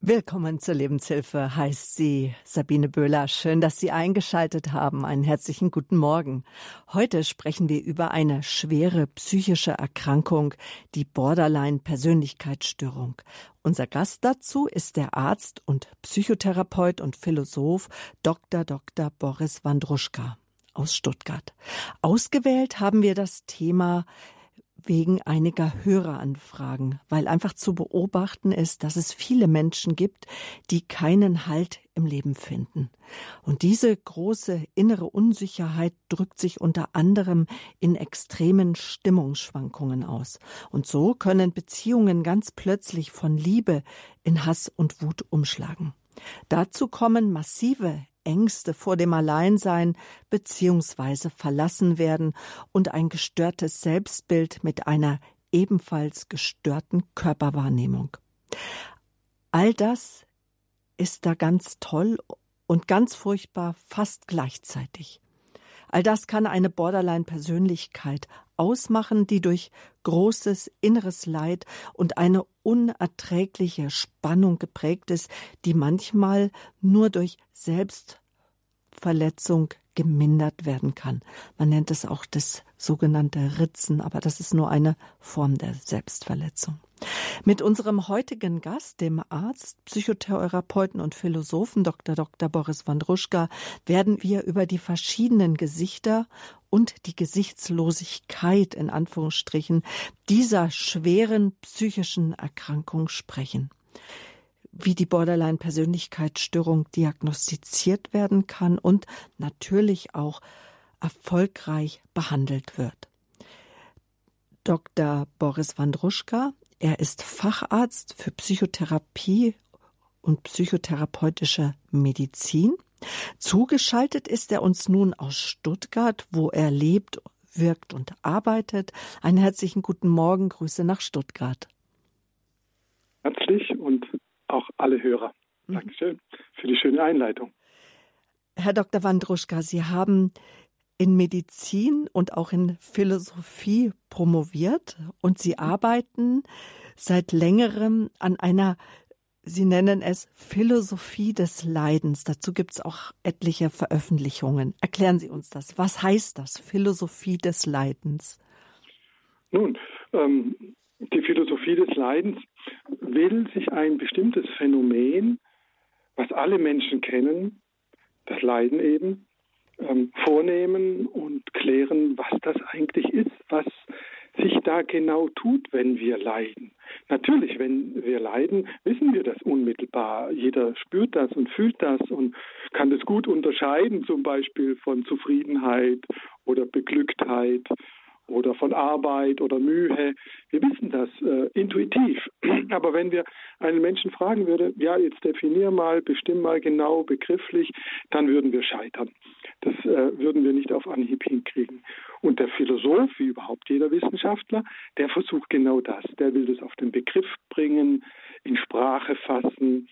Willkommen zur Lebenshilfe, heißt sie Sabine Böhler. Schön, dass Sie eingeschaltet haben. Einen herzlichen guten Morgen. Heute sprechen wir über eine schwere psychische Erkrankung, die Borderline-Persönlichkeitsstörung. Unser Gast dazu ist der Arzt und Psychotherapeut und Philosoph Dr. Dr. Boris Wandruschka aus Stuttgart. Ausgewählt haben wir das Thema wegen einiger Höreranfragen, weil einfach zu beobachten ist, dass es viele Menschen gibt, die keinen Halt im Leben finden. Und diese große innere Unsicherheit drückt sich unter anderem in extremen Stimmungsschwankungen aus. Und so können Beziehungen ganz plötzlich von Liebe in Hass und Wut umschlagen. Dazu kommen massive Ängste vor dem Alleinsein beziehungsweise verlassen werden und ein gestörtes Selbstbild mit einer ebenfalls gestörten Körperwahrnehmung. All das ist da ganz toll und ganz furchtbar fast gleichzeitig. All das kann eine Borderline-Persönlichkeit ausmachen, die durch großes inneres Leid und eine unerträgliche Spannung geprägt ist, die manchmal nur durch Selbstverletzung gemindert werden kann. Man nennt es auch das sogenannte Ritzen, aber das ist nur eine Form der Selbstverletzung. Mit unserem heutigen Gast, dem Arzt, Psychotherapeuten und Philosophen Dr. Dr. Boris Wandruschka, werden wir über die verschiedenen Gesichter und die Gesichtslosigkeit in Anführungsstrichen dieser schweren psychischen Erkrankung sprechen. Wie die Borderline-Persönlichkeitsstörung diagnostiziert werden kann und natürlich auch erfolgreich behandelt wird. Dr. Boris Wandruschka er ist Facharzt für Psychotherapie und psychotherapeutische Medizin. Zugeschaltet ist er uns nun aus Stuttgart, wo er lebt, wirkt und arbeitet. Einen herzlichen guten Morgen, Grüße nach Stuttgart. Herzlich und auch alle Hörer. Mhm. Dankeschön für die schöne Einleitung. Herr Dr. Wandruschka, Sie haben in Medizin und auch in Philosophie promoviert und Sie arbeiten seit längerem an einer, Sie nennen es Philosophie des Leidens. Dazu gibt es auch etliche Veröffentlichungen. Erklären Sie uns das. Was heißt das, Philosophie des Leidens? Nun, ähm, die Philosophie des Leidens will sich ein bestimmtes Phänomen, was alle Menschen kennen, das Leiden eben, ähm, vornehmen und klären, was das eigentlich ist, was sich da genau tut, wenn wir leiden. Natürlich, wenn wir leiden, wissen wir das unmittelbar. Jeder spürt das und fühlt das und kann das gut unterscheiden, zum Beispiel von Zufriedenheit oder Beglücktheit oder von Arbeit oder Mühe. Wir wissen das äh, intuitiv. Aber wenn wir einen Menschen fragen würden, ja, jetzt definier mal, bestimm mal genau, begrifflich, dann würden wir scheitern. Das äh, würden wir nicht auf Anhieb hinkriegen. Und der Philosoph, wie überhaupt jeder Wissenschaftler, der versucht genau das. Der will das auf den Begriff bringen, in Sprache fassen,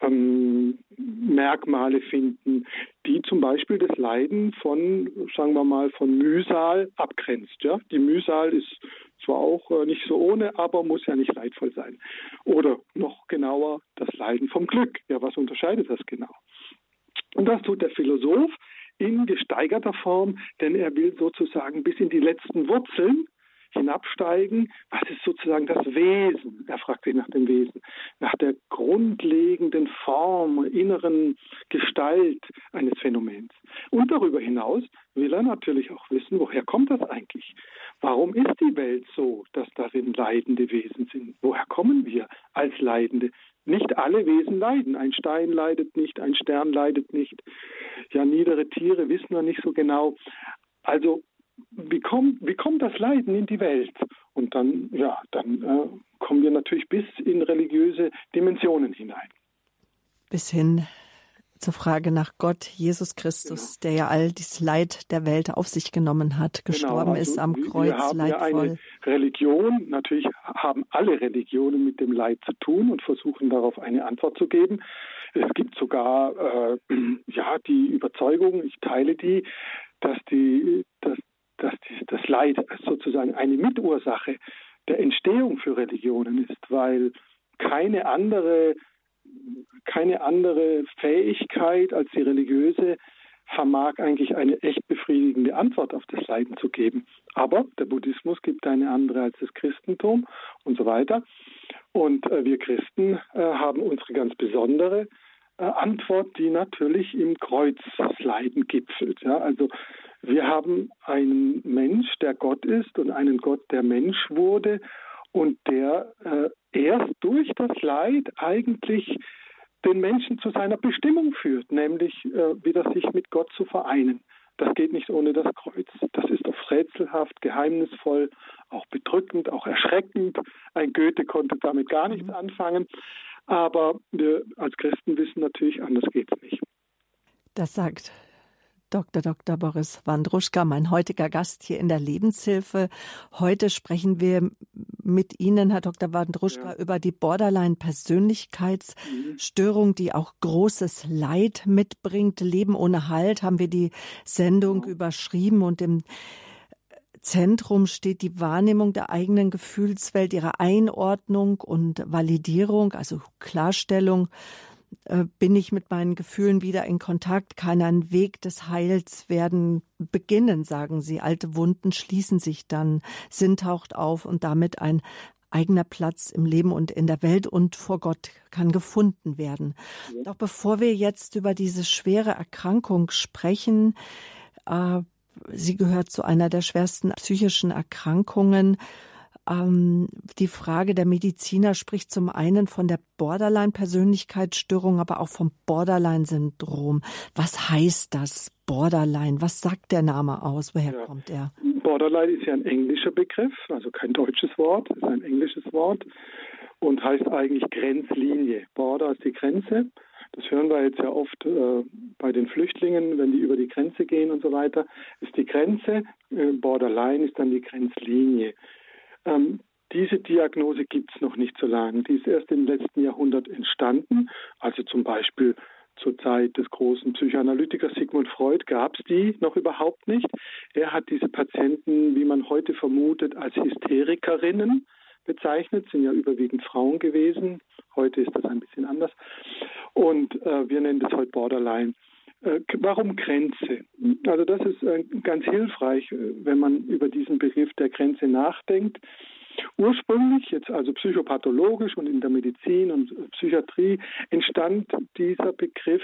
ähm, Merkmale finden, die zum Beispiel das Leiden von, sagen wir mal, von Mühsal abgrenzt. Ja? Die Mühsal ist zwar auch äh, nicht so ohne, aber muss ja nicht leidvoll sein. Oder noch genauer, das Leiden vom Glück. Ja, was unterscheidet das genau? Und das tut der Philosoph in gesteigerter Form, denn er will sozusagen bis in die letzten Wurzeln hinabsteigen. Was ist sozusagen das Wesen? Er fragt sich nach dem Wesen, nach der grundlegenden Form, inneren Gestalt eines Phänomens. Und darüber hinaus will er natürlich auch wissen, woher kommt das eigentlich? Warum ist die Welt so, dass darin leidende Wesen sind? Woher kommen wir als Leidende? Nicht alle Wesen leiden. Ein Stein leidet nicht, ein Stern leidet nicht. Ja, niedere Tiere wissen wir nicht so genau. Also wie kommt, wie kommt das Leiden in die Welt? Und dann, ja, dann äh, kommen wir natürlich bis in religiöse Dimensionen hinein. Bis hin zur Frage nach Gott, Jesus Christus, genau. der ja all dieses Leid der Welt auf sich genommen hat, genau, gestorben genau, also ist am Kreuz, wir haben leidvoll. Ja eine Religion, natürlich haben alle Religionen mit dem Leid zu tun und versuchen darauf eine Antwort zu geben. Es gibt sogar äh, ja die Überzeugung, ich teile die, dass die, dass dass das Leid sozusagen eine Mitursache der Entstehung für Religionen ist, weil keine andere keine andere Fähigkeit als die religiöse vermag eigentlich eine echt befriedigende Antwort auf das Leiden zu geben. Aber der Buddhismus gibt eine andere als das Christentum und so weiter. Und äh, wir Christen äh, haben unsere ganz besondere äh, Antwort, die natürlich im Kreuzleiden gipfelt. Ja? Also wir haben einen Mensch, der Gott ist und einen Gott, der Mensch wurde und der äh, erst durch das Leid eigentlich den Menschen zu seiner Bestimmung führt, nämlich äh, wieder sich mit Gott zu vereinen. Das geht nicht ohne das Kreuz. Das ist oft rätselhaft, geheimnisvoll, auch bedrückend, auch erschreckend. Ein Goethe konnte damit gar nichts mhm. anfangen. Aber wir als Christen wissen natürlich, anders geht es nicht. Das sagt Dr. Dr. Boris Wandruschka, mein heutiger Gast hier in der Lebenshilfe. Heute sprechen wir mit Ihnen, Herr Dr. Wandruschka, ja. über die Borderline-Persönlichkeitsstörung, die auch großes Leid mitbringt. Leben ohne Halt haben wir die Sendung ja. überschrieben und im Zentrum steht die Wahrnehmung der eigenen Gefühlswelt, ihre Einordnung und Validierung, also Klarstellung bin ich mit meinen Gefühlen wieder in Kontakt, kann ein Weg des Heils werden beginnen, sagen sie. Alte Wunden schließen sich dann, Sinn taucht auf und damit ein eigener Platz im Leben und in der Welt und vor Gott kann gefunden werden. Doch bevor wir jetzt über diese schwere Erkrankung sprechen, äh, sie gehört zu einer der schwersten psychischen Erkrankungen, ähm, die Frage der Mediziner spricht zum einen von der Borderline-Persönlichkeitsstörung, aber auch vom Borderline-Syndrom. Was heißt das Borderline? Was sagt der Name aus? Woher ja. kommt er? Borderline ist ja ein englischer Begriff, also kein deutsches Wort, ist ein englisches Wort und heißt eigentlich Grenzlinie. Border ist die Grenze. Das hören wir jetzt ja oft äh, bei den Flüchtlingen, wenn die über die Grenze gehen und so weiter. Ist die Grenze, äh, Borderline ist dann die Grenzlinie. Ähm, diese Diagnose gibt es noch nicht so lange. Die ist erst im letzten Jahrhundert entstanden. Also zum Beispiel zur Zeit des großen Psychoanalytikers Sigmund Freud gab es die noch überhaupt nicht. Er hat diese Patienten, wie man heute vermutet, als Hysterikerinnen bezeichnet, sind ja überwiegend Frauen gewesen. Heute ist das ein bisschen anders. Und äh, wir nennen das heute Borderline. Äh, warum Grenze? Also das ist äh, ganz hilfreich, äh, wenn man über diesen Begriff der Grenze nachdenkt. Ursprünglich, jetzt also psychopathologisch und in der Medizin und Psychiatrie, entstand dieser Begriff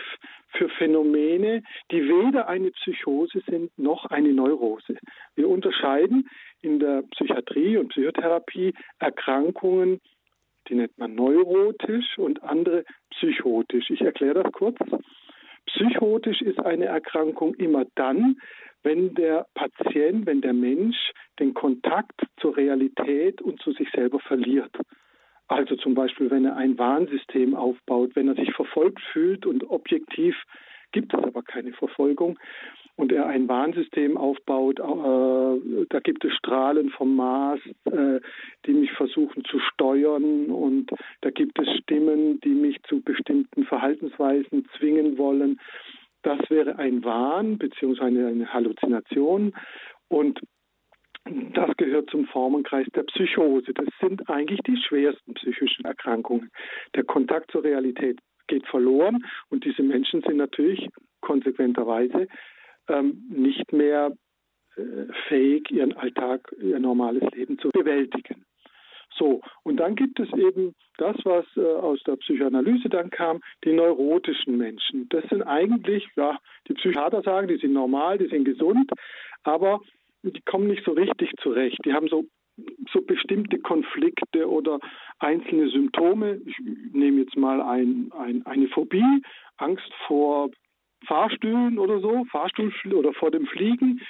für Phänomene, die weder eine Psychose sind noch eine Neurose. Wir unterscheiden in der Psychiatrie und Psychotherapie Erkrankungen, die nennt man neurotisch und andere psychotisch. Ich erkläre das kurz. Psychotisch ist eine Erkrankung immer dann, wenn der Patient, wenn der Mensch den Kontakt zur Realität und zu sich selber verliert. Also zum Beispiel, wenn er ein Warnsystem aufbaut, wenn er sich verfolgt fühlt und objektiv gibt es aber keine Verfolgung und er ein Warnsystem aufbaut, äh, da gibt es Strahlen vom Mars, äh, die mich versuchen zu steuern und da gibt es Stimmen, die mich zu bestimmten Verhaltensweisen zwingen wollen. Das wäre ein Wahn bzw. eine Halluzination und das gehört zum Formenkreis der Psychose. Das sind eigentlich die schwersten psychischen Erkrankungen. Der Kontakt zur Realität geht verloren und diese Menschen sind natürlich konsequenterweise ähm, nicht mehr äh, fähig, ihren Alltag, ihr normales Leben zu bewältigen. So, und dann gibt es eben das, was äh, aus der Psychoanalyse dann kam, die neurotischen Menschen. Das sind eigentlich, ja, die Psychiater sagen, die sind normal, die sind gesund, aber die kommen nicht so richtig zurecht. Die haben so, so bestimmte Konflikte oder einzelne Symptome. Ich nehme jetzt mal ein, ein, eine Phobie, Angst vor Fahrstühlen oder so, Fahrstuhl oder vor dem Fliegen.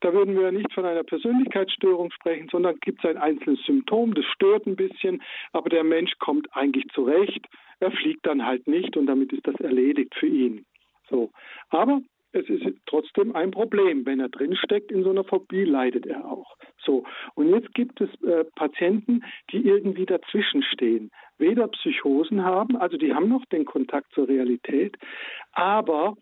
Da würden wir nicht von einer Persönlichkeitsstörung sprechen, sondern gibt es ein einzelnes Symptom, das stört ein bisschen, aber der Mensch kommt eigentlich zurecht. Er fliegt dann halt nicht und damit ist das erledigt für ihn. So. Aber es ist trotzdem ein Problem. Wenn er drinsteckt in so einer Phobie, leidet er auch. So. Und jetzt gibt es äh, Patienten, die irgendwie dazwischen stehen. Weder Psychosen haben, also die haben noch den Kontakt zur Realität, aber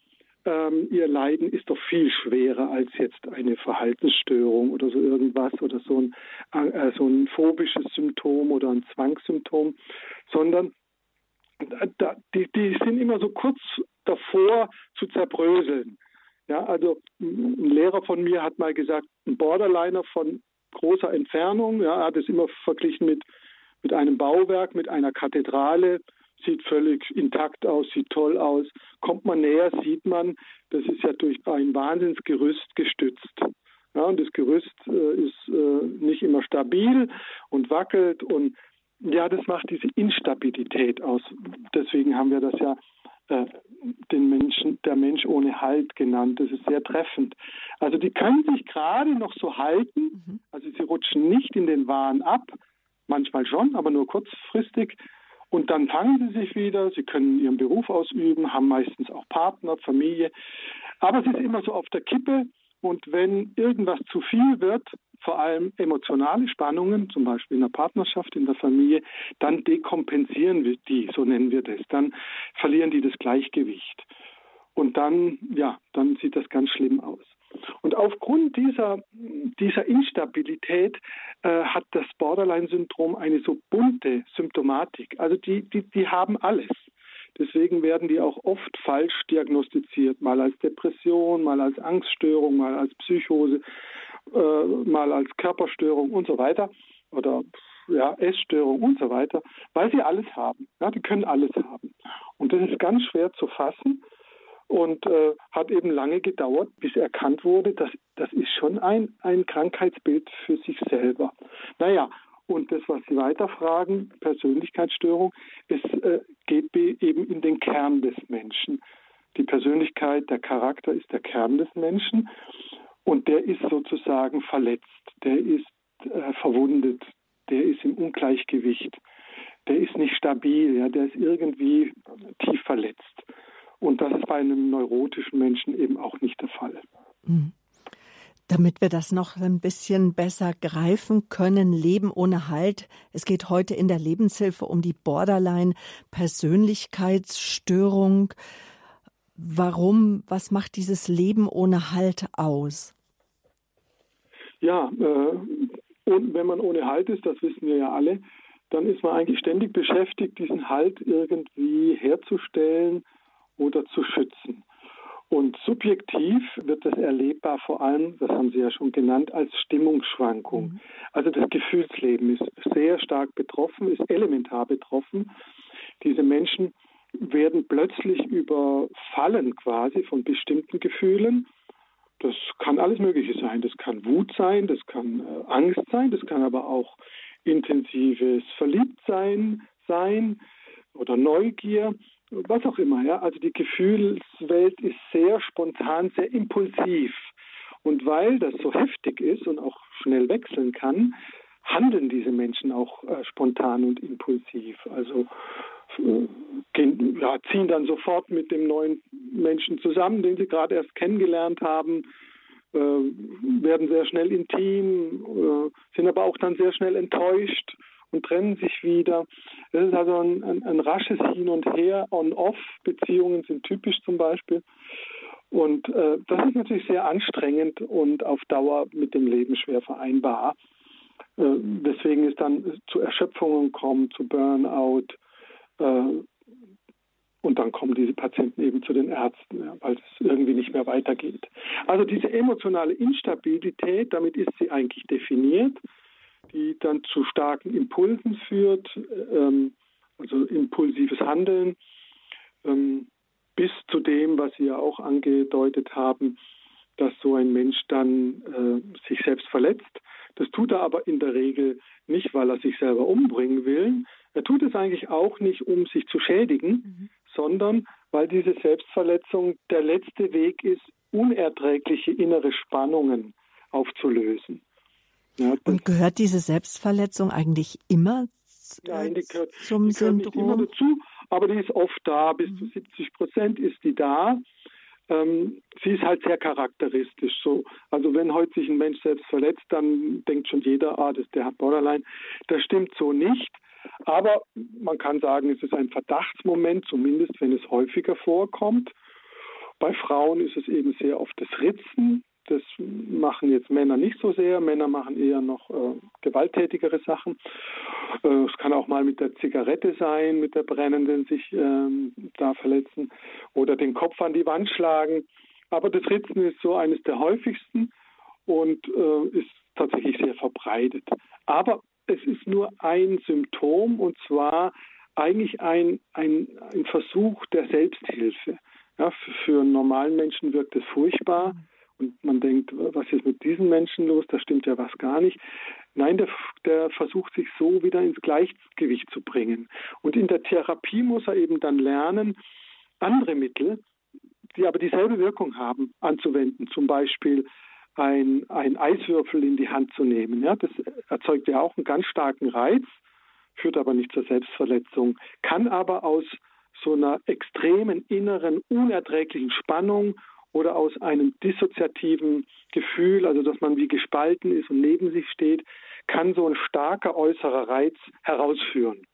ähm, ihr Leiden ist doch viel schwerer als jetzt eine Verhaltensstörung oder so irgendwas oder so ein, äh, so ein phobisches Symptom oder ein Zwangssymptom, sondern die, die sind immer so kurz davor zu zerbröseln. Ja, also ein Lehrer von mir hat mal gesagt, ein Borderliner von großer Entfernung, ja, er hat es immer verglichen mit, mit einem Bauwerk, mit einer Kathedrale, sieht völlig intakt aus, sieht toll aus. Kommt man näher, sieht man, das ist ja durch ein Wahnsinnsgerüst gestützt. Ja, und das Gerüst äh, ist äh, nicht immer stabil und wackelt und ja, das macht diese Instabilität aus. Deswegen haben wir das ja äh, den Menschen, der Mensch ohne Halt genannt. Das ist sehr treffend. Also die können sich gerade noch so halten, mhm. also sie rutschen nicht in den Wahn ab, manchmal schon, aber nur kurzfristig. Und dann fangen sie sich wieder, sie können ihren Beruf ausüben, haben meistens auch Partner, Familie. Aber es ist immer so auf der Kippe. Und wenn irgendwas zu viel wird, vor allem emotionale Spannungen, zum Beispiel in der Partnerschaft, in der Familie, dann dekompensieren wir die, so nennen wir das. Dann verlieren die das Gleichgewicht. Und dann, ja, dann sieht das ganz schlimm aus. Und aufgrund dieser, dieser Instabilität äh, hat das Borderline-Syndrom eine so bunte Symptomatik. Also die, die, die haben alles. Deswegen werden die auch oft falsch diagnostiziert, mal als Depression, mal als Angststörung, mal als Psychose, äh, mal als Körperstörung und so weiter oder ja, Essstörung und so weiter, weil sie alles haben. Ja, die können alles haben. Und das ist ganz schwer zu fassen und äh, hat eben lange gedauert, bis erkannt wurde, dass das ist schon ein, ein Krankheitsbild für sich selber. Naja, und das, was Sie weiterfragen, Persönlichkeitsstörung, es äh, geht eben in den Kern des Menschen. Die Persönlichkeit, der Charakter ist der Kern des Menschen und der ist sozusagen verletzt, der ist äh, verwundet, der ist im Ungleichgewicht, der ist nicht stabil, ja, der ist irgendwie tief verletzt. Und das ist bei einem neurotischen Menschen eben auch nicht der Fall. Mhm. Damit wir das noch ein bisschen besser greifen können, Leben ohne Halt. Es geht heute in der Lebenshilfe um die Borderline-Persönlichkeitsstörung. Warum, was macht dieses Leben ohne Halt aus? Ja, äh, und wenn man ohne Halt ist, das wissen wir ja alle, dann ist man eigentlich ständig beschäftigt, diesen Halt irgendwie herzustellen oder zu schützen. Und subjektiv wird das erlebbar vor allem, das haben Sie ja schon genannt, als Stimmungsschwankung. Mhm. Also das Gefühlsleben ist sehr stark betroffen, ist elementar betroffen. Diese Menschen werden plötzlich überfallen quasi von bestimmten Gefühlen. Das kann alles Mögliche sein. Das kann Wut sein, das kann äh, Angst sein, das kann aber auch intensives Verliebtsein sein oder Neugier was auch immer. Ja? Also die Gefühlswelt ist sehr spontan, sehr impulsiv. Und weil das so heftig ist und auch schnell wechseln kann, handeln diese Menschen auch äh, spontan und impulsiv. Also äh, gehen, ja, ziehen dann sofort mit dem neuen Menschen zusammen, den sie gerade erst kennengelernt haben, äh, werden sehr schnell intim, äh, sind aber auch dann sehr schnell enttäuscht und trennen sich wieder. Es ist also ein, ein, ein rasches Hin und Her, on-off. Beziehungen sind typisch zum Beispiel. Und äh, das ist natürlich sehr anstrengend und auf Dauer mit dem Leben schwer vereinbar. Äh, deswegen es dann zu Erschöpfungen kommt, zu Burnout. Äh, und dann kommen diese Patienten eben zu den Ärzten, ja, weil es irgendwie nicht mehr weitergeht. Also diese emotionale Instabilität, damit ist sie eigentlich definiert dann zu starken Impulsen führt, ähm, also impulsives Handeln, ähm, bis zu dem, was Sie ja auch angedeutet haben, dass so ein Mensch dann äh, sich selbst verletzt. Das tut er aber in der Regel nicht, weil er sich selber umbringen will. Er tut es eigentlich auch nicht, um sich zu schädigen, mhm. sondern weil diese Selbstverletzung der letzte Weg ist, unerträgliche innere Spannungen aufzulösen. Ja, und gehört diese Selbstverletzung eigentlich immer Nein, die gehört, zum die gehört Syndrom? Nicht immer dazu, aber die ist oft da. Bis zu 70 Prozent ist die da. Ähm, sie ist halt sehr charakteristisch. So, also wenn heute sich ein Mensch selbst verletzt, dann denkt schon jeder, ah, das, der hat Borderline. Das stimmt so nicht. Aber man kann sagen, es ist ein Verdachtsmoment, zumindest wenn es häufiger vorkommt. Bei Frauen ist es eben sehr oft das Ritzen, Das machen jetzt Männer nicht so sehr. Männer machen eher noch äh, gewalttätigere Sachen. Äh, es kann auch mal mit der Zigarette sein, mit der brennenden sich ähm, da verletzen oder den Kopf an die Wand schlagen. Aber das Ritzen ist so eines der häufigsten und äh, ist tatsächlich sehr verbreitet. Aber es ist nur ein Symptom und zwar eigentlich ein, ein, ein Versuch der Selbsthilfe. Ja, für, für einen normalen Menschen wirkt es furchtbar und man denkt, was ist mit diesen Menschen los? Da stimmt ja was gar nicht. Nein, der, der versucht sich so wieder ins Gleichgewicht zu bringen. Und in der Therapie muss er eben dann lernen, andere Mittel, die aber dieselbe Wirkung haben, anzuwenden. Zum Beispiel ein, ein Eiswürfel in die Hand zu nehmen. Ja, das erzeugt ja auch einen ganz starken Reiz, führt aber nicht zur Selbstverletzung, kann aber aus so einer extremen inneren, unerträglichen Spannung oder aus einem dissoziativen Gefühl, also dass man wie gespalten ist und neben sich steht, kann so ein starker äußerer Reiz herausführen.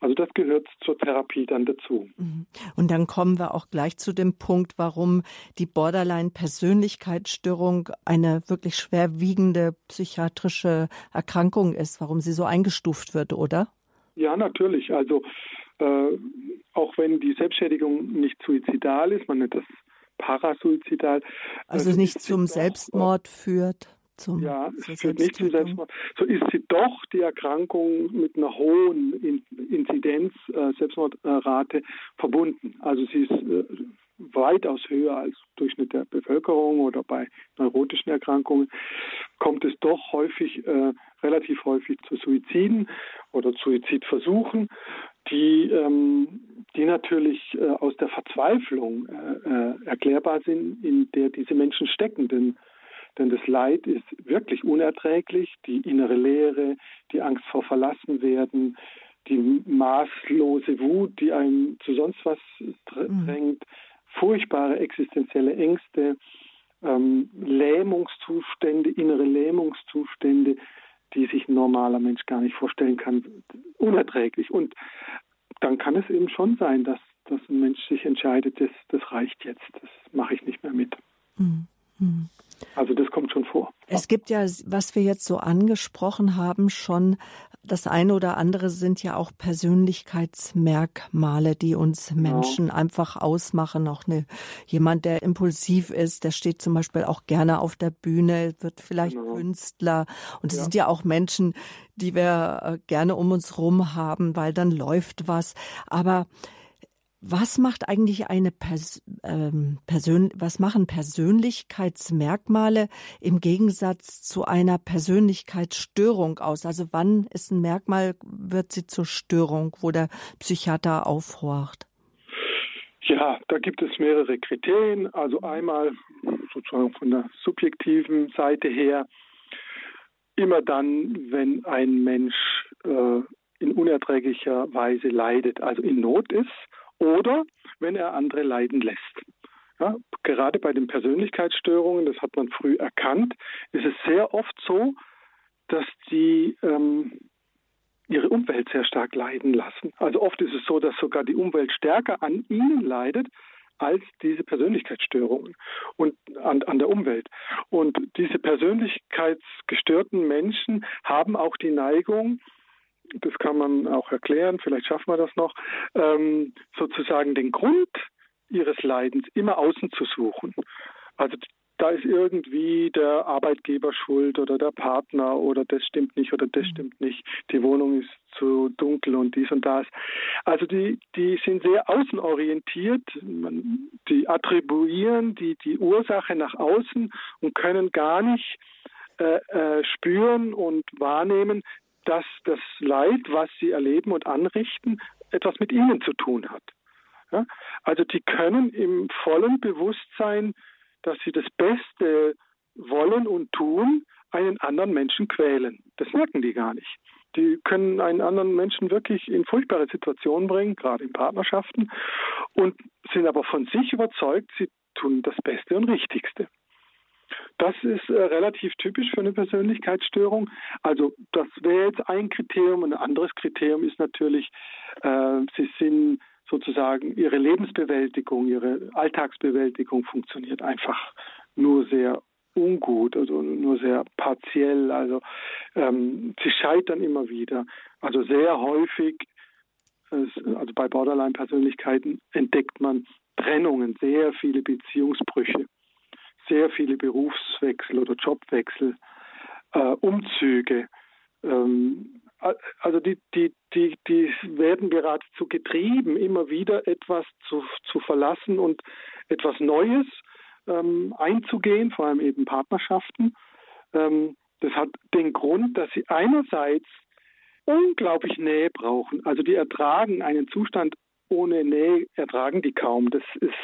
Also das gehört zur Therapie dann dazu. Mhm. Und dann kommen wir auch gleich zu dem Punkt, warum die Borderline-Persönlichkeitsstörung eine wirklich schwerwiegende psychiatrische Erkrankung ist, warum sie so eingestuft wird, oder? Ja, natürlich. Also äh, auch wenn die Selbstschädigung nicht suizidal ist, man nennt das parasuizidal. Also äh, nicht zum Selbstmord führt. Zum ja, es führt nicht zum Selbstmord. So ist sie doch die Erkrankung mit einer hohen Inzidenz, äh, Selbstmordrate verbunden. Also sie ist äh, weitaus höher als Durchschnitt der Bevölkerung oder bei neurotischen Erkrankungen, kommt es doch häufig, äh, relativ häufig zu Suiziden oder Suizidversuchen die, ähm, die natürlich äh, aus der Verzweiflung äh, äh, erklärbar sind, in der diese Menschen stecken. Denn, denn das Leid ist wirklich unerträglich, die innere Leere, die Angst vor Verlassenwerden, die maßlose Wut, die einen zu sonst was mhm. drängt, mhm. furchtbare existenzielle Ängste, ähm, Lähmungszustände, innere Lähmungszustände, die sich ein normaler Mensch gar nicht vorstellen kann, unerträglich. Und dann kann es eben schon sein, dass, dass ein Mensch sich entscheidet, das, das reicht jetzt, das mache ich nicht mehr mit. Mhm. Also das kommt schon vor. Es gibt ja, was wir jetzt so angesprochen haben, schon das eine oder andere sind ja auch Persönlichkeitsmerkmale, die uns. Menschen ja. einfach ausmachen. Auch eine, jemand, der impulsiv ist, der steht zum Beispiel auch gerne auf der Bühne, wird vielleicht genau. Künstler. Und es ja. sind ja auch Menschen, die wir äh, gerne um uns rum haben, weil dann läuft was. Aber was macht eigentlich eine Pers ähm, Persön was machen Persönlichkeitsmerkmale im Gegensatz zu einer Persönlichkeitsstörung aus? Also wann ist ein Merkmal, wird sie zur Störung, wo der Psychiater aufhorcht? Ja, da gibt es mehrere Kriterien. Also einmal sozusagen von der subjektiven Seite her, immer dann, wenn ein Mensch äh, in unerträglicher Weise leidet, also in Not ist oder wenn er andere leiden lässt. Ja, gerade bei den Persönlichkeitsstörungen, das hat man früh erkannt, ist es sehr oft so, dass die ähm, ihre Umwelt sehr stark leiden lassen. Also oft ist es so, dass sogar die Umwelt stärker an ihnen leidet als diese Persönlichkeitsstörungen und an, an der Umwelt. Und diese persönlichkeitsgestörten Menschen haben auch die Neigung, das kann man auch erklären, vielleicht schaffen wir das noch, ähm, sozusagen den Grund ihres Leidens immer außen zu suchen. Also da ist irgendwie der Arbeitgeber schuld oder der Partner oder das stimmt nicht oder das mhm. stimmt nicht, die Wohnung ist zu dunkel und dies und das. Also die, die sind sehr außenorientiert, die attribuieren die, die Ursache nach außen und können gar nicht äh, äh, spüren und wahrnehmen, dass das Leid, was sie erleben und anrichten, etwas mit ihnen zu tun hat. Ja? Also die können im vollen Bewusstsein, dass sie das Beste wollen und tun, einen anderen Menschen quälen. Das merken die gar nicht. Die können einen anderen Menschen wirklich in furchtbare Situationen bringen, gerade in Partnerschaften, und sind aber von sich überzeugt, sie tun das Beste und Richtigste. Das ist äh, relativ typisch für eine Persönlichkeitsstörung. Also das wäre jetzt ein Kriterium. Ein anderes Kriterium ist natürlich, äh, sie sind sozusagen ihre Lebensbewältigung, ihre Alltagsbewältigung funktioniert einfach nur sehr ungut, also nur sehr partiell. Also ähm, sie scheitern immer wieder. Also sehr häufig, also bei Borderline-Persönlichkeiten entdeckt man Trennungen, sehr viele Beziehungsbrüche, sehr viele Berufswechsel oder Jobwechsel, äh, Umzüge. Ähm, also die, die, die, die werden geradezu getrieben, immer wieder etwas zu, zu verlassen und etwas Neues ähm, einzugehen, vor allem eben Partnerschaften. Ähm, das hat den Grund, dass sie einerseits unglaublich Nähe brauchen. Also die ertragen einen Zustand ohne Nähe, ertragen die kaum. Das ist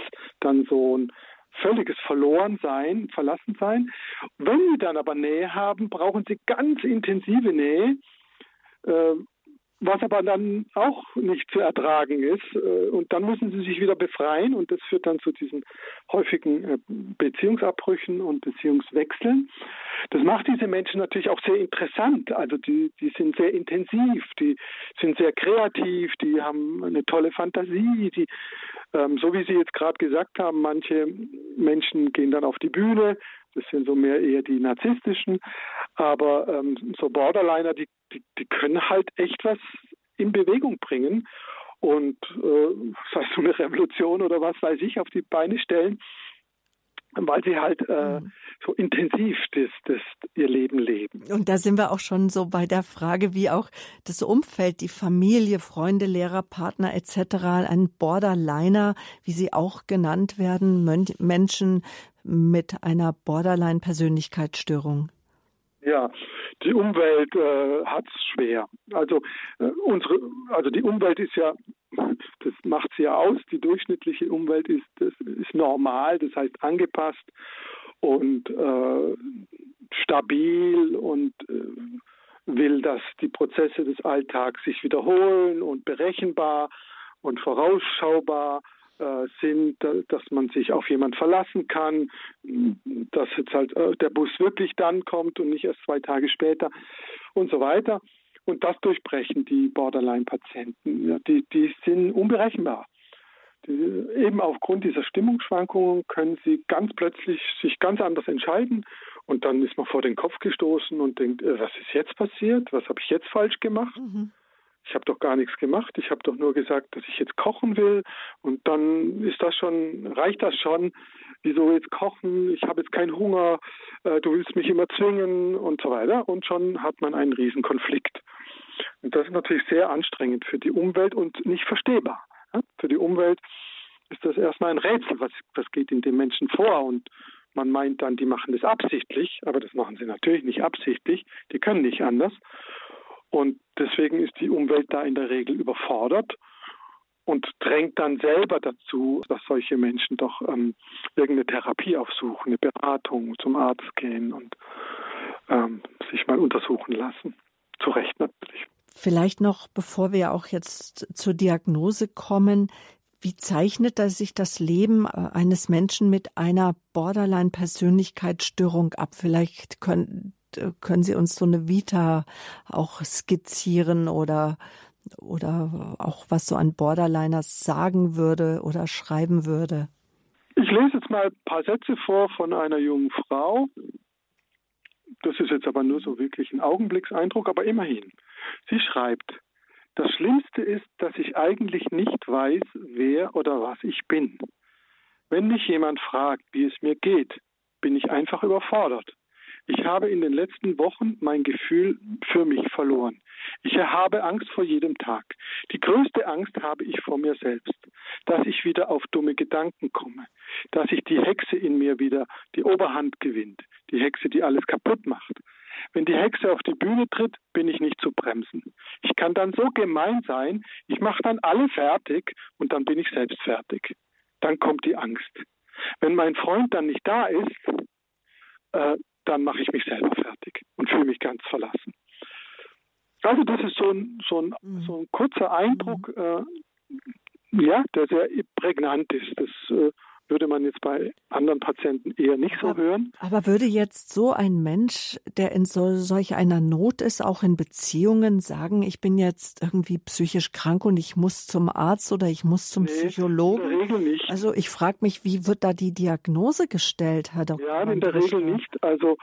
dann so ein völliges Verlorensein, Verlassensein. Wenn sie dann aber Nähe haben, brauchen sie ganz intensive Nähe. Was aber dann auch nicht zu ertragen ist. Äh, und dann müssen sie sich wieder befreien und das führt dann zu diesen häufigen äh, Beziehungsabbrüchen und Beziehungswechseln. Das macht diese Menschen natürlich auch sehr interessant. Also die, die sind sehr intensiv, die sind sehr kreativ, die haben eine tolle Fantasie, die, ähm, so wie Sie jetzt gerade gesagt haben, manche Menschen gehen dann auf die Bühne, das sind so mehr eher die narzisstischen. Aber ähm, so Borderliner, die, die, die können halt echt was in Bewegung bringen und äh, sei es so eine Revolution oder was weiß ich auf die Beine stellen, weil sie halt äh, mhm. so intensiv das, das ihr Leben leben. Und da sind wir auch schon so bei der Frage, wie auch das Umfeld, die Familie, Freunde, Lehrer, Partner etc., ein Borderliner, wie sie auch genannt werden, Menschen mit einer Borderline-Persönlichkeitsstörung? Ja, die Umwelt äh, hat es schwer. Also äh, unsere, also die Umwelt ist ja, das macht sie ja aus. Die durchschnittliche Umwelt ist, das ist normal, das heißt angepasst und äh, stabil und äh, will, dass die Prozesse des Alltags sich wiederholen und berechenbar und vorausschaubar äh, sind, dass man sich auf jemand verlassen kann, dass jetzt halt äh, der Bus wirklich dann kommt und nicht erst zwei Tage später und so weiter. Und das durchbrechen die Borderline-Patienten. Die, die sind unberechenbar. Die, eben aufgrund dieser Stimmungsschwankungen können sie ganz plötzlich sich ganz anders entscheiden und dann ist man vor den Kopf gestoßen und denkt, äh, was ist jetzt passiert? Was habe ich jetzt falsch gemacht? Mhm ich habe doch gar nichts gemacht, ich habe doch nur gesagt, dass ich jetzt kochen will. Und dann ist das schon, reicht das schon, wieso jetzt kochen, ich habe jetzt keinen Hunger, äh, du willst mich immer zwingen und so weiter. Und schon hat man einen Riesenkonflikt. Und das ist natürlich sehr anstrengend für die Umwelt und nicht verstehbar. Ja? Für die Umwelt ist das erstmal ein Rätsel, was, was geht in den Menschen vor? Und man meint dann, die machen das absichtlich, aber das machen sie natürlich nicht absichtlich, die können nicht anders. Und deswegen ist die Umwelt da in der Regel überfordert und drängt dann selber dazu, dass solche Menschen doch ähm, irgendeine Therapie aufsuchen, eine Beratung, zum Arzt gehen und ähm, sich mal untersuchen lassen. Zu Recht natürlich. Vielleicht noch, bevor wir auch jetzt zur Diagnose kommen, wie zeichnet sich das Leben äh, eines Menschen mit einer Borderline-Persönlichkeitsstörung ab? Vielleicht können können Sie uns so eine Vita auch skizzieren oder oder auch was so ein Borderliner sagen würde oder schreiben würde? Ich lese jetzt mal ein paar Sätze vor von einer jungen Frau. Das ist jetzt aber nur so wirklich ein Augenblickseindruck, aber immerhin. Sie schreibt, das Schlimmste ist, dass ich eigentlich nicht weiß, wer oder was ich bin. Wenn mich jemand fragt, wie es mir geht, bin ich einfach überfordert. Ich habe in den letzten Wochen mein Gefühl für mich verloren. Ich habe Angst vor jedem Tag. Die größte Angst habe ich vor mir selbst, dass ich wieder auf dumme Gedanken komme, dass ich die Hexe in mir wieder die Oberhand gewinnt, die Hexe, die alles kaputt macht. Wenn die Hexe auf die Bühne tritt, bin ich nicht zu bremsen. Ich kann dann so gemein sein, ich mache dann alle fertig und dann bin ich selbst fertig. Dann kommt die Angst. Wenn mein Freund dann nicht da ist, äh, dann mache ich mich selber fertig und fühle mich ganz verlassen. Also das ist so ein, so ein, mhm. so ein kurzer Eindruck, äh, ja, der sehr prägnant ist. Das äh, würde man jetzt bei anderen Patienten eher nicht aber, so hören. Aber würde jetzt so ein Mensch, der in so, solch einer Not ist, auch in Beziehungen sagen, ich bin jetzt irgendwie psychisch krank und ich muss zum Arzt oder ich muss zum nee, Psychologen? In der Regel nicht. Also ich frage mich, wie wird da die Diagnose gestellt, Herr Dr. Ja, in der Regel nicht. Also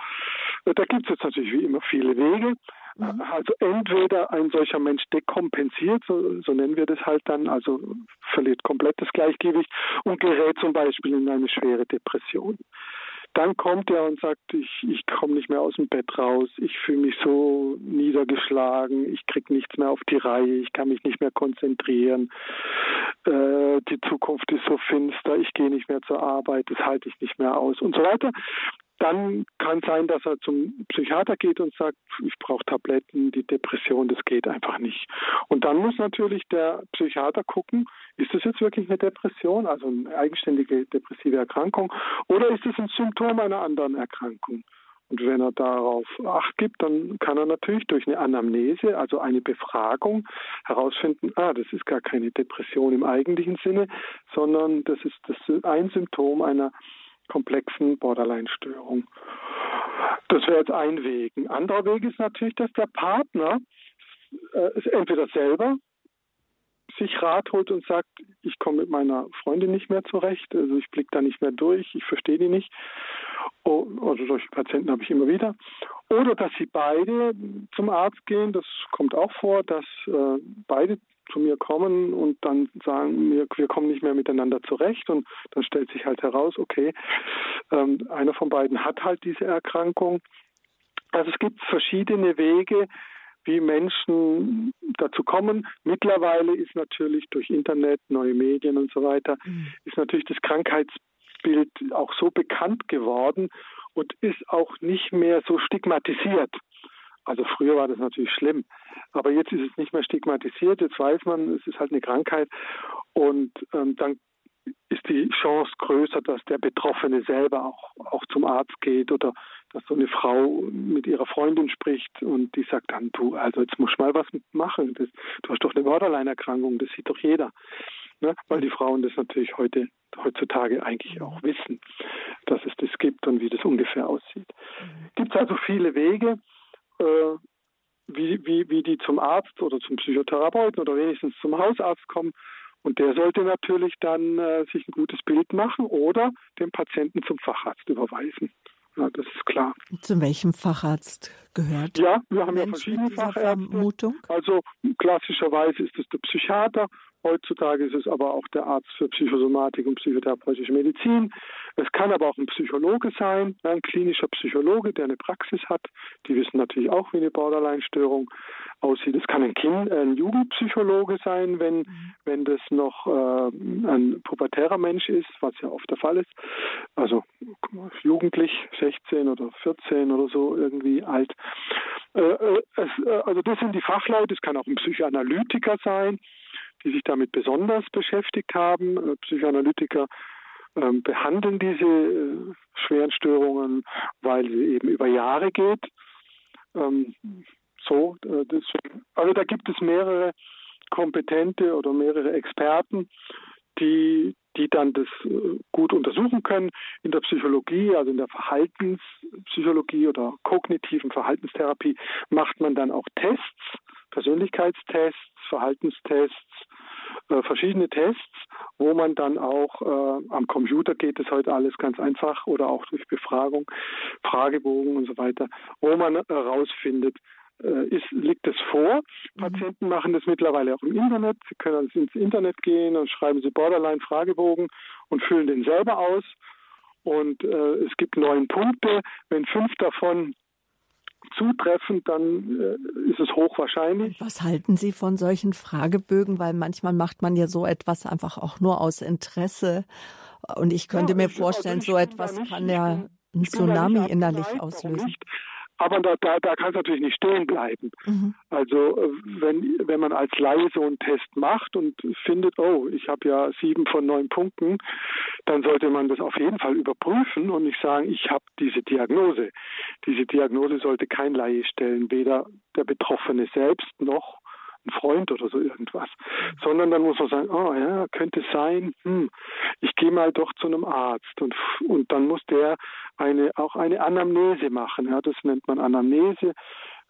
da gibt es jetzt natürlich wie immer viele Wege. Mhm. Also entweder ein solcher Mensch dekompensiert, so, so, nennen wir das halt dann, also verliert komplett das Gleichgewicht und gerät zum Beispiel in eine schwere Depression. Dann kommt er und sagt, ich, ich komme nicht mehr aus dem Bett raus, ich fühle mich so niedergeschlagen, ich kriege nichts mehr auf die Reihe, ich kann mich nicht mehr konzentrieren, äh, die Zukunft ist so finster, ich gehe nicht mehr zur Arbeit, das halte ich nicht mehr aus und so weiter dann kann sein, dass er zum Psychiater geht und sagt, ich brauche Tabletten, die Depression, das geht einfach nicht. Und dann muss natürlich der Psychiater gucken, ist das jetzt wirklich eine Depression, also eine eigenständige depressive Erkrankung, oder ist es ein Symptom einer anderen Erkrankung? Und wenn er darauf Acht gibt, dann kann er natürlich durch eine Anamnese, also eine Befragung, herausfinden, ah, das ist gar keine Depression im eigentlichen Sinne, sondern das ist, das ist ein Symptom einer komplexen Borderline-Störung. Das wäre jetzt ein Weg. Ein anderer Weg ist natürlich, dass der Partner äh, entweder selber sich Rat holt und sagt, ich komme mit meiner Freundin nicht mehr zurecht, also ich blicke da nicht mehr durch, ich verstehe die nicht. Also solche Patienten habe ich immer wieder. Oder dass sie beide zum Arzt gehen, das kommt auch vor, dass äh, beide zu mir kommen und dann sagen wir, wir kommen nicht mehr miteinander zurecht und dann stellt sich halt heraus, okay, ähm, einer von beiden hat halt diese Erkrankung. Also es gibt verschiedene Wege, wie Menschen dazu kommen. Mittlerweile ist natürlich durch Internet, neue Medien und so weiter, mhm. ist natürlich das Krankheitsbild auch so bekannt geworden und ist auch nicht mehr so stigmatisiert. Also früher war das natürlich schlimm, aber jetzt ist es nicht mehr stigmatisiert. Jetzt weiß man, es ist halt eine Krankheit und ähm, dann ist die Chance größer, dass der Betroffene selber auch, auch zum Arzt geht oder dass so eine Frau mit ihrer Freundin spricht und die sagt dann, du, also jetzt musst du mal was machen. Das, du hast doch eine Borderline-Erkrankung, das sieht doch jeder. Ne? Weil die Frauen das natürlich heute heutzutage eigentlich auch wissen, dass es das gibt und wie das ungefähr aussieht. Mhm. Gibt es also viele Wege äh, wie, wie, wie die zum Arzt oder zum Psychotherapeuten oder wenigstens zum Hausarzt kommen. Und der sollte natürlich dann äh, sich ein gutes Bild machen oder den Patienten zum Facharzt überweisen. Ja, das ist klar. Zu welchem Facharzt gehört? Ja, wir haben ja verschiedene Fachärzte. Vermutung? Also klassischerweise ist es der Psychiater Heutzutage ist es aber auch der Arzt für Psychosomatik und psychotherapeutische Medizin. Es kann aber auch ein Psychologe sein, ein klinischer Psychologe, der eine Praxis hat. Die wissen natürlich auch, wie eine Borderline-Störung aussieht. Es kann ein Kind, ein Jugendpsychologe sein, wenn, mhm. wenn das noch äh, ein pubertärer Mensch ist, was ja oft der Fall ist. Also jugendlich, 16 oder 14 oder so irgendwie alt. Äh, äh, es, äh, also das sind die Fachleute. Es kann auch ein Psychoanalytiker sein die sich damit besonders beschäftigt haben. Äh, Psychoanalytiker ähm, behandeln diese äh, schweren Störungen, weil sie eben über Jahre geht. Ähm, so, äh, also da gibt es mehrere kompetente oder mehrere Experten, die, die dann das gut untersuchen können. In der Psychologie, also in der Verhaltenspsychologie oder kognitiven Verhaltenstherapie, macht man dann auch Tests, Persönlichkeitstests, Verhaltenstests, äh, verschiedene Tests, wo man dann auch äh, am Computer geht es heute alles ganz einfach oder auch durch Befragung, Fragebogen und so weiter, wo man herausfindet, äh, ist, liegt es vor. Mhm. Patienten machen das mittlerweile auch im Internet. Sie können also ins Internet gehen und schreiben sie Borderline-Fragebogen und füllen den selber aus. Und äh, es gibt neun Punkte. Wenn fünf davon zutreffen, dann äh, ist es hochwahrscheinlich. Was halten Sie von solchen Fragebögen? Weil manchmal macht man ja so etwas einfach auch nur aus Interesse. Und ich könnte ja, mir vorstellen, also so etwas kann ja ein Tsunami innerlich auslösen. Nicht. Aber da, da, da kann es natürlich nicht stehen bleiben. Mhm. Also äh, wenn, wenn man als Laie so einen Test macht und findet, oh, ich habe ja sieben von neun Punkten, dann sollte man das auf jeden Fall überprüfen und nicht sagen, ich habe diese Diagnose. Diese Diagnose sollte kein Laie stellen, weder der Betroffene selbst noch ein Freund oder so irgendwas, sondern dann muss man sagen, oh ja, könnte sein, hm, ich gehe mal doch zu einem Arzt und, und dann muss der eine, auch eine Anamnese machen, ja, das nennt man Anamnese,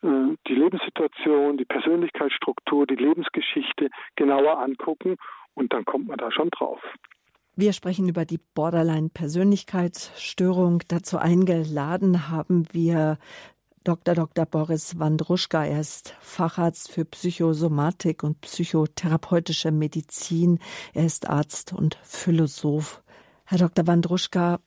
äh, die Lebenssituation, die Persönlichkeitsstruktur, die Lebensgeschichte genauer angucken und dann kommt man da schon drauf. Wir sprechen über die Borderline-Persönlichkeitsstörung. Dazu eingeladen haben wir Dr. Dr. Boris Wandruschka. Er ist Facharzt für Psychosomatik und psychotherapeutische Medizin. Er ist Arzt und Philosoph. Herr Dr. Wandruschka,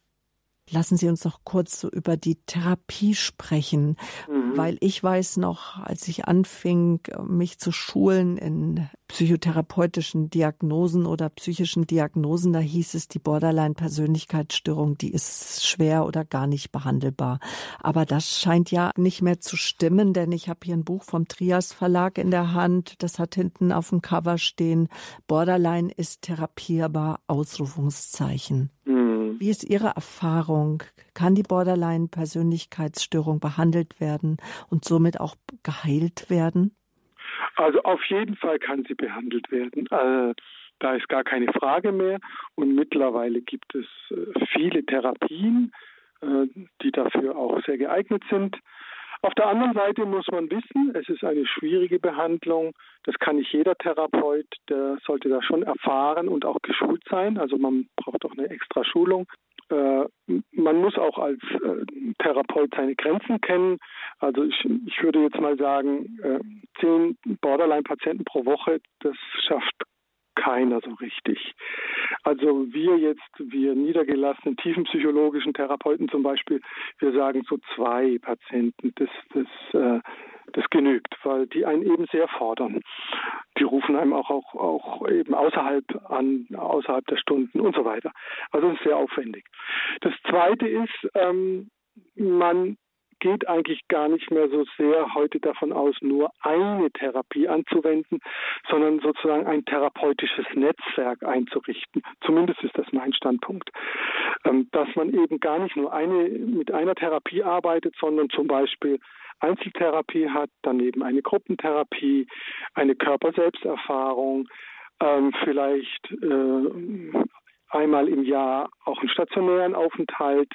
Lassen Sie uns noch kurz so über die Therapie sprechen, mhm. weil ich weiß noch, als ich anfing, mich zu schulen in psychotherapeutischen Diagnosen oder psychischen Diagnosen, da hieß es, die Borderline-Persönlichkeitsstörung, die ist schwer oder gar nicht behandelbar. Aber das scheint ja nicht mehr zu stimmen, denn ich habe hier ein Buch vom Trias Verlag in der Hand. Das hat hinten auf dem Cover stehen, Borderline ist therapierbar, Ausrufungszeichen. Mhm. Wie ist Ihre Erfahrung? Kann die Borderline-Persönlichkeitsstörung behandelt werden und somit auch geheilt werden? Also auf jeden Fall kann sie behandelt werden. Äh, da ist gar keine Frage mehr. Und mittlerweile gibt es äh, viele Therapien, äh, die dafür auch sehr geeignet sind. Auf der anderen Seite muss man wissen, es ist eine schwierige Behandlung. Das kann nicht jeder Therapeut, der sollte da schon erfahren und auch geschult sein. Also man braucht auch eine extra Schulung. Äh, man muss auch als äh, Therapeut seine Grenzen kennen. Also ich, ich würde jetzt mal sagen, äh, zehn Borderline-Patienten pro Woche, das schafft keiner so richtig. Also wir jetzt, wir niedergelassenen tiefenpsychologischen Therapeuten zum Beispiel, wir sagen so zwei Patienten, das, das, äh, das genügt, weil die einen eben sehr fordern. Die rufen einem auch, auch, auch eben außerhalb an, außerhalb der Stunden und so weiter. Also es ist sehr aufwendig. Das Zweite ist, ähm, man geht eigentlich gar nicht mehr so sehr heute davon aus, nur eine Therapie anzuwenden, sondern sozusagen ein therapeutisches Netzwerk einzurichten. Zumindest ist das mein Standpunkt. Ähm, dass man eben gar nicht nur eine, mit einer Therapie arbeitet, sondern zum Beispiel Einzeltherapie hat, daneben eine Gruppentherapie, eine Körperselbsterfahrung, ähm, vielleicht äh, einmal im Jahr auch einen stationären Aufenthalt,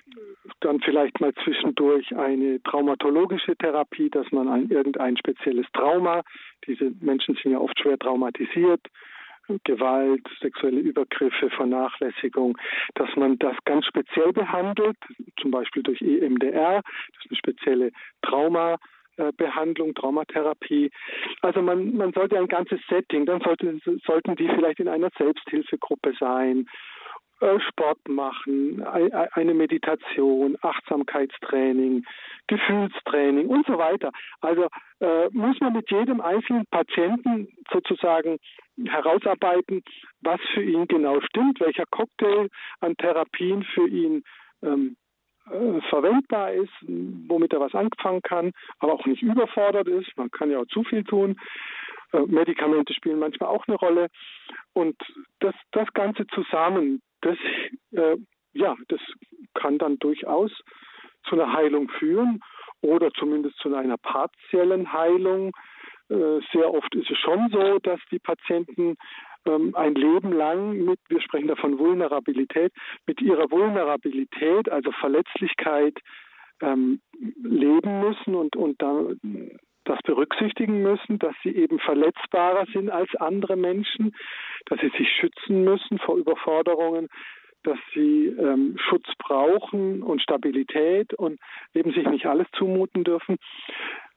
dann vielleicht mal zwischendurch eine traumatologische Therapie, dass man ein irgendein spezielles Trauma, diese Menschen sind ja oft schwer traumatisiert, Gewalt, sexuelle Übergriffe, Vernachlässigung, dass man das ganz speziell behandelt, zum Beispiel durch EMDR, das ist eine spezielle Trauma Behandlung, Traumatherapie. Also man, man sollte ein ganzes Setting, dann sollte, sollten die vielleicht in einer Selbsthilfegruppe sein äh, Sport machen, eine Meditation, Achtsamkeitstraining, Gefühlstraining und so weiter. Also äh, muss man mit jedem einzelnen Patienten sozusagen herausarbeiten, was für ihn genau stimmt, welcher Cocktail an Therapien für ihn ähm, äh, verwendbar ist, womit er was anfangen kann, aber auch nicht überfordert ist. Man kann ja auch zu viel tun. Äh, Medikamente spielen manchmal auch eine Rolle. Und das, das Ganze zusammen, das, äh, ja, das kann dann durchaus zu einer Heilung führen oder zumindest zu einer partiellen Heilung. Äh, sehr oft ist es schon so, dass die Patienten ähm, ein Leben lang mit, wir sprechen da von Vulnerabilität, mit ihrer Vulnerabilität, also Verletzlichkeit, ähm, leben müssen und, und da, das berücksichtigen müssen, dass sie eben verletzbarer sind als andere Menschen, dass sie sich schützen müssen vor Überforderungen, dass sie ähm, Schutz brauchen und Stabilität und eben sich nicht alles zumuten dürfen.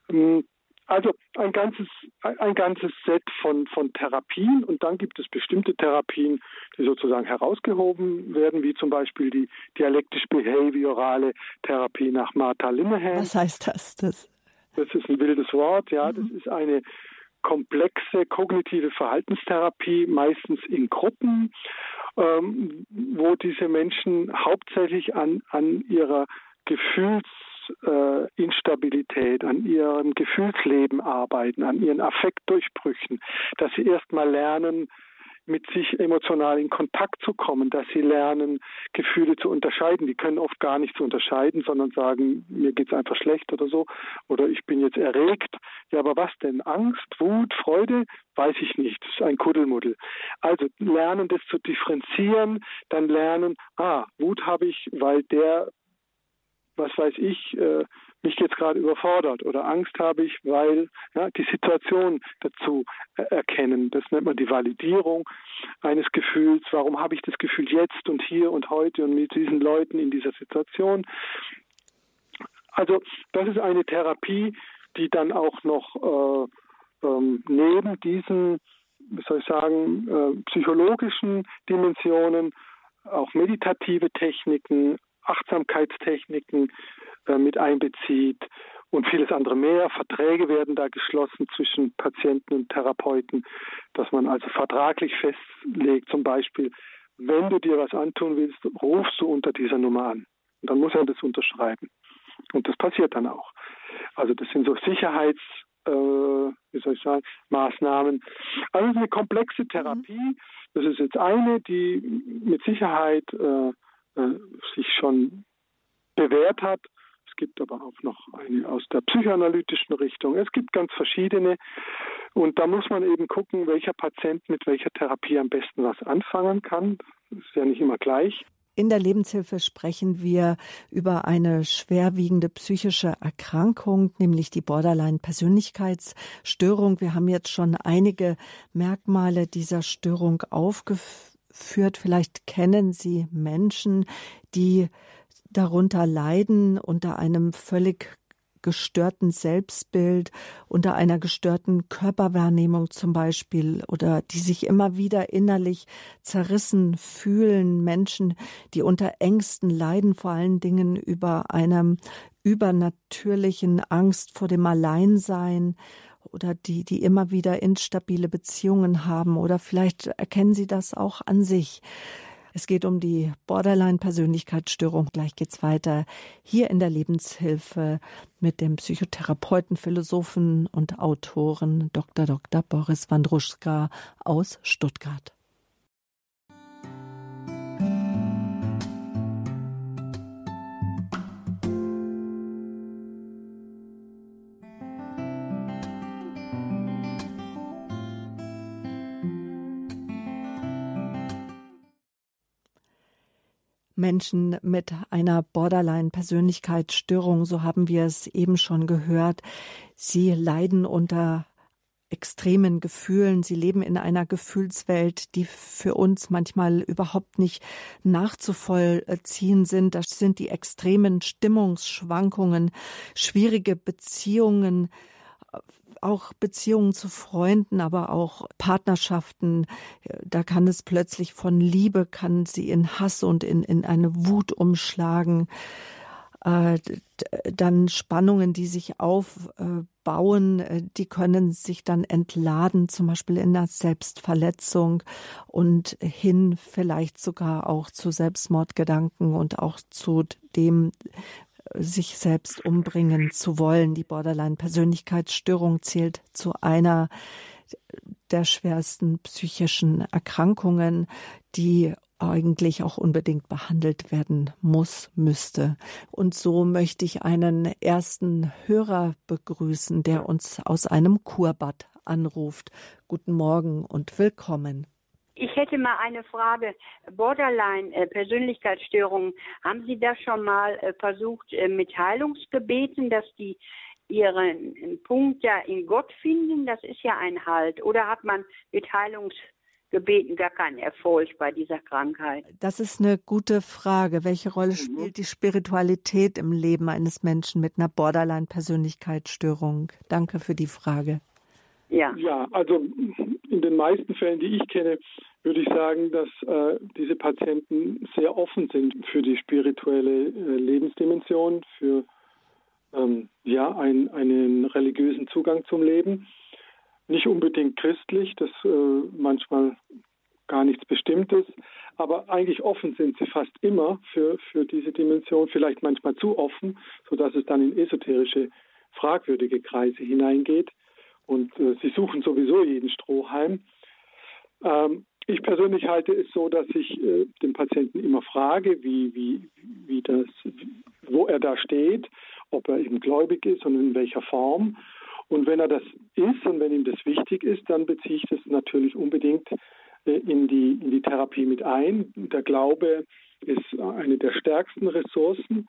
Ähm, also ein ganzes, ein ganzes Set von, von Therapien und dann gibt es bestimmte Therapien, die sozusagen herausgehoben werden, wie zum Beispiel die dialektisch-behaviorale Therapie nach Martha Linehan. Was heißt das? das? Das ist ein wildes Wort, ja. Mhm. Das ist eine komplexe kognitive Verhaltenstherapie, meistens in Gruppen, ähm, wo diese Menschen hauptsächlich an, an ihrer Gefühlsinstabilität, äh, an ihrem Gefühlsleben arbeiten, an ihren Affektdurchbrüchen, dass sie erstmal lernen, mit sich emotional in Kontakt zu kommen, dass sie lernen, Gefühle zu unterscheiden. Die können oft gar nicht zu unterscheiden, sondern sagen, mir geht's einfach schlecht oder so, oder ich bin jetzt erregt. Ja, aber was denn? Angst, Wut, Freude? Weiß ich nicht. Das ist ein Kuddelmuddel. Also lernen, das zu differenzieren, dann lernen, ah, Wut habe ich, weil der was weiß ich, äh, mich jetzt gerade überfordert oder Angst habe ich, weil ja, die Situation dazu äh, erkennen. Das nennt man die Validierung eines Gefühls. Warum habe ich das Gefühl jetzt und hier und heute und mit diesen Leuten in dieser Situation? Also das ist eine Therapie, die dann auch noch äh, ähm, neben diesen, wie soll ich sagen, äh, psychologischen Dimensionen auch meditative Techniken, Achtsamkeitstechniken äh, mit einbezieht und vieles andere mehr. Verträge werden da geschlossen zwischen Patienten und Therapeuten, dass man also vertraglich festlegt, zum Beispiel, wenn du dir was antun willst, rufst du unter dieser Nummer an. Und dann muss er das unterschreiben. Und das passiert dann auch. Also das sind so Sicherheits, äh, wie soll ich sagen, Maßnahmen. Also eine komplexe Therapie. Das ist jetzt eine, die mit Sicherheit äh, äh, sich schon bewährt hat. Gibt aber auch noch eine aus der psychoanalytischen Richtung. Es gibt ganz verschiedene. Und da muss man eben gucken, welcher Patient mit welcher Therapie am besten was anfangen kann. Das ist ja nicht immer gleich. In der Lebenshilfe sprechen wir über eine schwerwiegende psychische Erkrankung, nämlich die Borderline-Persönlichkeitsstörung. Wir haben jetzt schon einige Merkmale dieser Störung aufgeführt führt. Vielleicht kennen Sie Menschen, die darunter leiden, unter einem völlig gestörten Selbstbild, unter einer gestörten Körperwahrnehmung zum Beispiel oder die sich immer wieder innerlich zerrissen fühlen, Menschen, die unter Ängsten leiden, vor allen Dingen über einem übernatürlichen Angst vor dem Alleinsein, oder die, die immer wieder instabile Beziehungen haben oder vielleicht erkennen Sie das auch an sich. Es geht um die Borderline-Persönlichkeitsstörung. Gleich geht's weiter hier in der Lebenshilfe mit dem Psychotherapeuten, Philosophen und Autoren Dr. Dr. Boris Wandruschka aus Stuttgart. Menschen mit einer Borderline-Persönlichkeitsstörung, so haben wir es eben schon gehört. Sie leiden unter extremen Gefühlen. Sie leben in einer Gefühlswelt, die für uns manchmal überhaupt nicht nachzuvollziehen sind. Das sind die extremen Stimmungsschwankungen, schwierige Beziehungen, auch Beziehungen zu Freunden, aber auch Partnerschaften. Da kann es plötzlich von Liebe, kann sie in Hass und in, in eine Wut umschlagen. Äh, dann Spannungen, die sich aufbauen, äh, die können sich dann entladen, zum Beispiel in der Selbstverletzung und hin vielleicht sogar auch zu Selbstmordgedanken und auch zu dem, sich selbst umbringen zu wollen. Die Borderline-Persönlichkeitsstörung zählt zu einer der schwersten psychischen Erkrankungen, die eigentlich auch unbedingt behandelt werden muss, müsste. Und so möchte ich einen ersten Hörer begrüßen, der uns aus einem Kurbad anruft. Guten Morgen und willkommen. Ich hätte mal eine Frage. Borderline-Persönlichkeitsstörungen, haben Sie das schon mal äh, versucht äh, mit Heilungsgebeten, dass die ihren Punkt ja in Gott finden? Das ist ja ein Halt. Oder hat man mit Heilungsgebeten gar keinen Erfolg bei dieser Krankheit? Das ist eine gute Frage. Welche Rolle mhm. spielt die Spiritualität im Leben eines Menschen mit einer Borderline-Persönlichkeitsstörung? Danke für die Frage. Ja. ja, also in den meisten Fällen, die ich kenne, würde ich sagen, dass äh, diese Patienten sehr offen sind für die spirituelle äh, Lebensdimension, für ähm, ja, ein, einen religiösen Zugang zum Leben. Nicht unbedingt christlich, das äh, manchmal gar nichts Bestimmtes, aber eigentlich offen sind sie fast immer für, für diese Dimension, vielleicht manchmal zu offen, sodass es dann in esoterische, fragwürdige Kreise hineingeht und äh, sie suchen sowieso jeden Strohhalm. Ähm, ich persönlich halte es so, dass ich äh, den Patienten immer frage, wie, wie, wie das, wo er da steht, ob er eben gläubig ist und in welcher Form. Und wenn er das ist und wenn ihm das wichtig ist, dann beziehe ich das natürlich unbedingt äh, in, die, in die Therapie mit ein. Der Glaube ist eine der stärksten Ressourcen,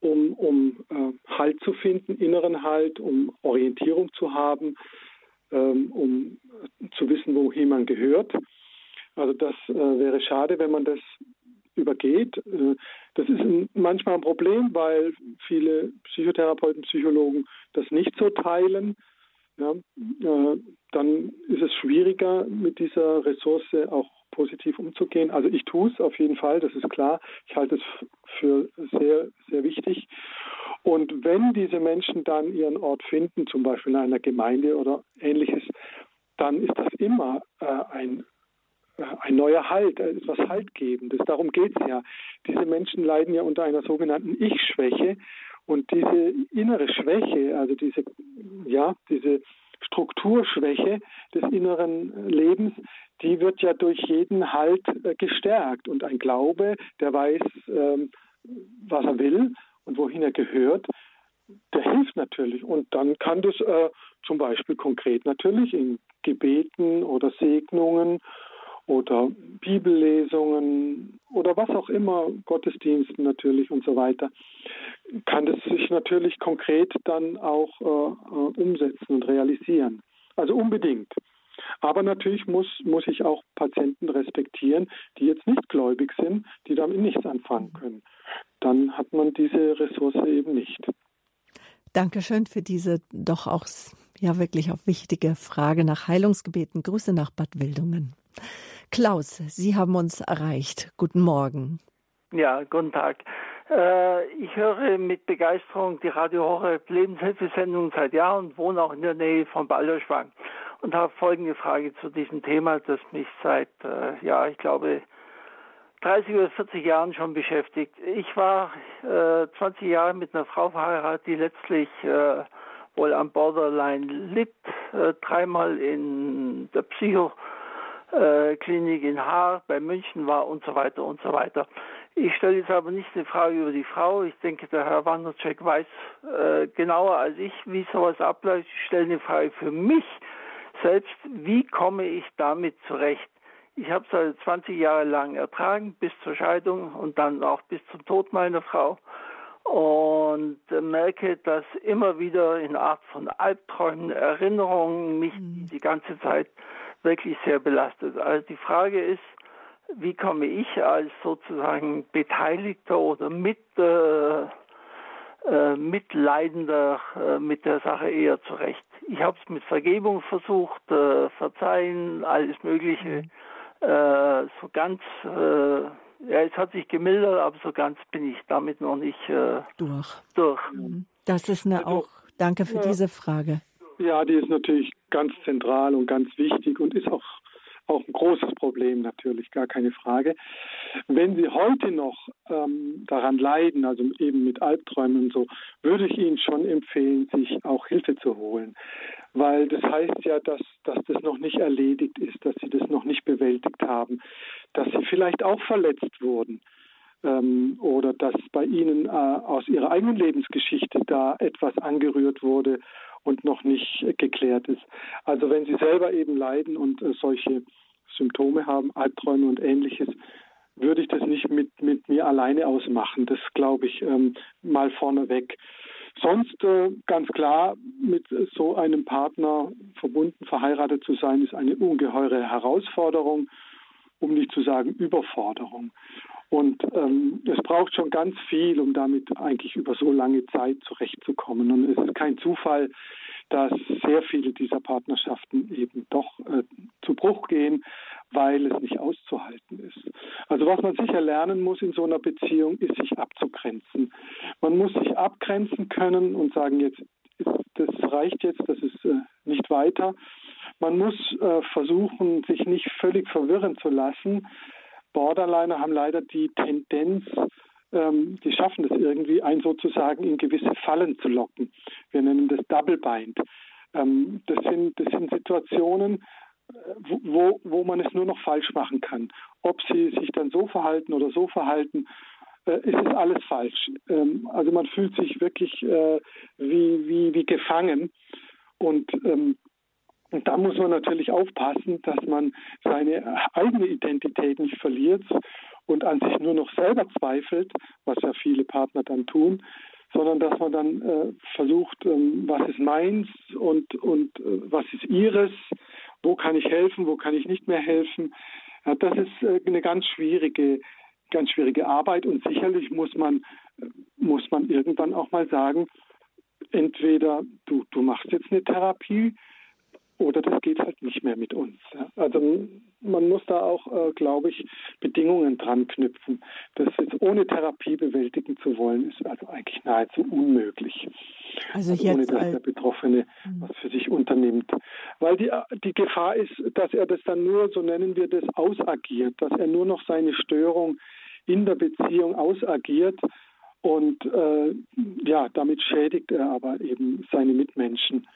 um, um äh, Halt zu finden, inneren Halt, um Orientierung zu haben, ähm, um zu wissen, wohin man gehört. Also das äh, wäre schade, wenn man das übergeht. Äh, das ist ein, manchmal ein Problem, weil viele Psychotherapeuten, Psychologen das nicht so teilen. Ja, äh, dann ist es schwieriger, mit dieser Ressource auch positiv umzugehen. Also ich tue es auf jeden Fall, das ist klar. Ich halte es für sehr, sehr wichtig. Und wenn diese Menschen dann ihren Ort finden, zum Beispiel in einer Gemeinde oder ähnliches, dann ist das immer äh, ein ein neuer Halt, etwas Haltgebendes. Darum geht es ja. Diese Menschen leiden ja unter einer sogenannten Ich-Schwäche und diese innere Schwäche, also diese, ja, diese Strukturschwäche des inneren Lebens, die wird ja durch jeden Halt äh, gestärkt. Und ein Glaube, der weiß, ähm, was er will und wohin er gehört, der hilft natürlich. Und dann kann das äh, zum Beispiel konkret natürlich in Gebeten oder Segnungen oder Bibellesungen oder was auch immer, Gottesdiensten natürlich und so weiter, kann das sich natürlich konkret dann auch äh, äh, umsetzen und realisieren. Also unbedingt. Aber natürlich muss, muss ich auch Patienten respektieren, die jetzt nicht gläubig sind, die damit nichts anfangen können. Dann hat man diese Ressource eben nicht. Dankeschön für diese doch auch ja wirklich auch wichtige Frage nach Heilungsgebeten. Grüße nach Bad Wildungen. Klaus, Sie haben uns erreicht. Guten Morgen. Ja, guten Tag. Äh, ich höre mit Begeisterung die Radio Horeb Lebenshilfesendung seit Jahren und wohne auch in der Nähe von Balderschwang und habe folgende Frage zu diesem Thema, das mich seit, äh, ja, ich glaube, 30 oder 40 Jahren schon beschäftigt. Ich war äh, 20 Jahre mit einer Frau verheiratet, die letztlich äh, wohl am Borderline litt, äh, dreimal in der Psycho äh, Klinik in Haar, bei München war und so weiter und so weiter. Ich stelle jetzt aber nicht eine Frage über die Frau. Ich denke, der Herr Wandercheck weiß äh, genauer als ich, wie sowas abläuft. Ich stelle eine Frage für mich selbst. Wie komme ich damit zurecht? Ich habe es also 20 Jahre lang ertragen, bis zur Scheidung und dann auch bis zum Tod meiner Frau. Und merke, dass immer wieder in Art von Albträumen, Erinnerungen mich mhm. die ganze Zeit wirklich sehr belastet. Also die Frage ist, wie komme ich als sozusagen Beteiligter oder mit, äh, äh, Mitleidender äh, mit der Sache eher zurecht? Ich habe es mit Vergebung versucht, äh, Verzeihen, alles Mögliche. Mhm. Äh, so ganz, äh, ja, es hat sich gemildert, aber so ganz bin ich damit noch nicht durch. durch. Mhm. Das ist eine also, auch, danke für ja. diese Frage. Ja, die ist natürlich ganz zentral und ganz wichtig und ist auch, auch ein großes Problem natürlich, gar keine Frage. Wenn Sie heute noch ähm, daran leiden, also eben mit Albträumen und so, würde ich Ihnen schon empfehlen, sich auch Hilfe zu holen. Weil das heißt ja, dass, dass das noch nicht erledigt ist, dass Sie das noch nicht bewältigt haben, dass Sie vielleicht auch verletzt wurden ähm, oder dass bei Ihnen äh, aus Ihrer eigenen Lebensgeschichte da etwas angerührt wurde und noch nicht geklärt ist. Also wenn Sie selber eben leiden und äh, solche Symptome haben, Albträume und ähnliches, würde ich das nicht mit, mit mir alleine ausmachen. Das glaube ich ähm, mal vorneweg. Sonst äh, ganz klar, mit so einem Partner verbunden, verheiratet zu sein, ist eine ungeheure Herausforderung, um nicht zu sagen Überforderung. Und ähm, es braucht schon ganz viel, um damit eigentlich über so lange Zeit zurechtzukommen. Und es ist kein Zufall, dass sehr viele dieser Partnerschaften eben doch äh, zu Bruch gehen, weil es nicht auszuhalten ist. Also was man sicher lernen muss in so einer Beziehung, ist sich abzugrenzen. Man muss sich abgrenzen können und sagen, jetzt das reicht jetzt, das ist äh, nicht weiter. Man muss äh, versuchen, sich nicht völlig verwirren zu lassen, Borderliner haben leider die Tendenz, ähm, die schaffen es irgendwie, einen sozusagen in gewisse Fallen zu locken. Wir nennen das Double Bind. Ähm, das, sind, das sind Situationen, wo, wo man es nur noch falsch machen kann. Ob sie sich dann so verhalten oder so verhalten, äh, ist es alles falsch. Ähm, also man fühlt sich wirklich äh, wie, wie, wie gefangen. Und ähm, und da muss man natürlich aufpassen, dass man seine eigene Identität nicht verliert und an sich nur noch selber zweifelt, was ja viele Partner dann tun, sondern dass man dann äh, versucht, ähm, was ist meins und, und äh, was ist ihres, wo kann ich helfen, wo kann ich nicht mehr helfen. Ja, das ist äh, eine ganz schwierige, ganz schwierige Arbeit und sicherlich muss man, äh, muss man irgendwann auch mal sagen, entweder du, du machst jetzt eine Therapie, oder das geht halt nicht mehr mit uns. Ja. Also man muss da auch, äh, glaube ich, Bedingungen dran knüpfen. Das jetzt ohne Therapie bewältigen zu wollen, ist also eigentlich nahezu unmöglich. Also, also ohne dass der Betroffene mhm. was für sich unternimmt. Weil die, die Gefahr ist, dass er das dann nur, so nennen wir das, ausagiert, dass er nur noch seine Störung in der Beziehung ausagiert und äh, ja, damit schädigt er aber eben seine Mitmenschen.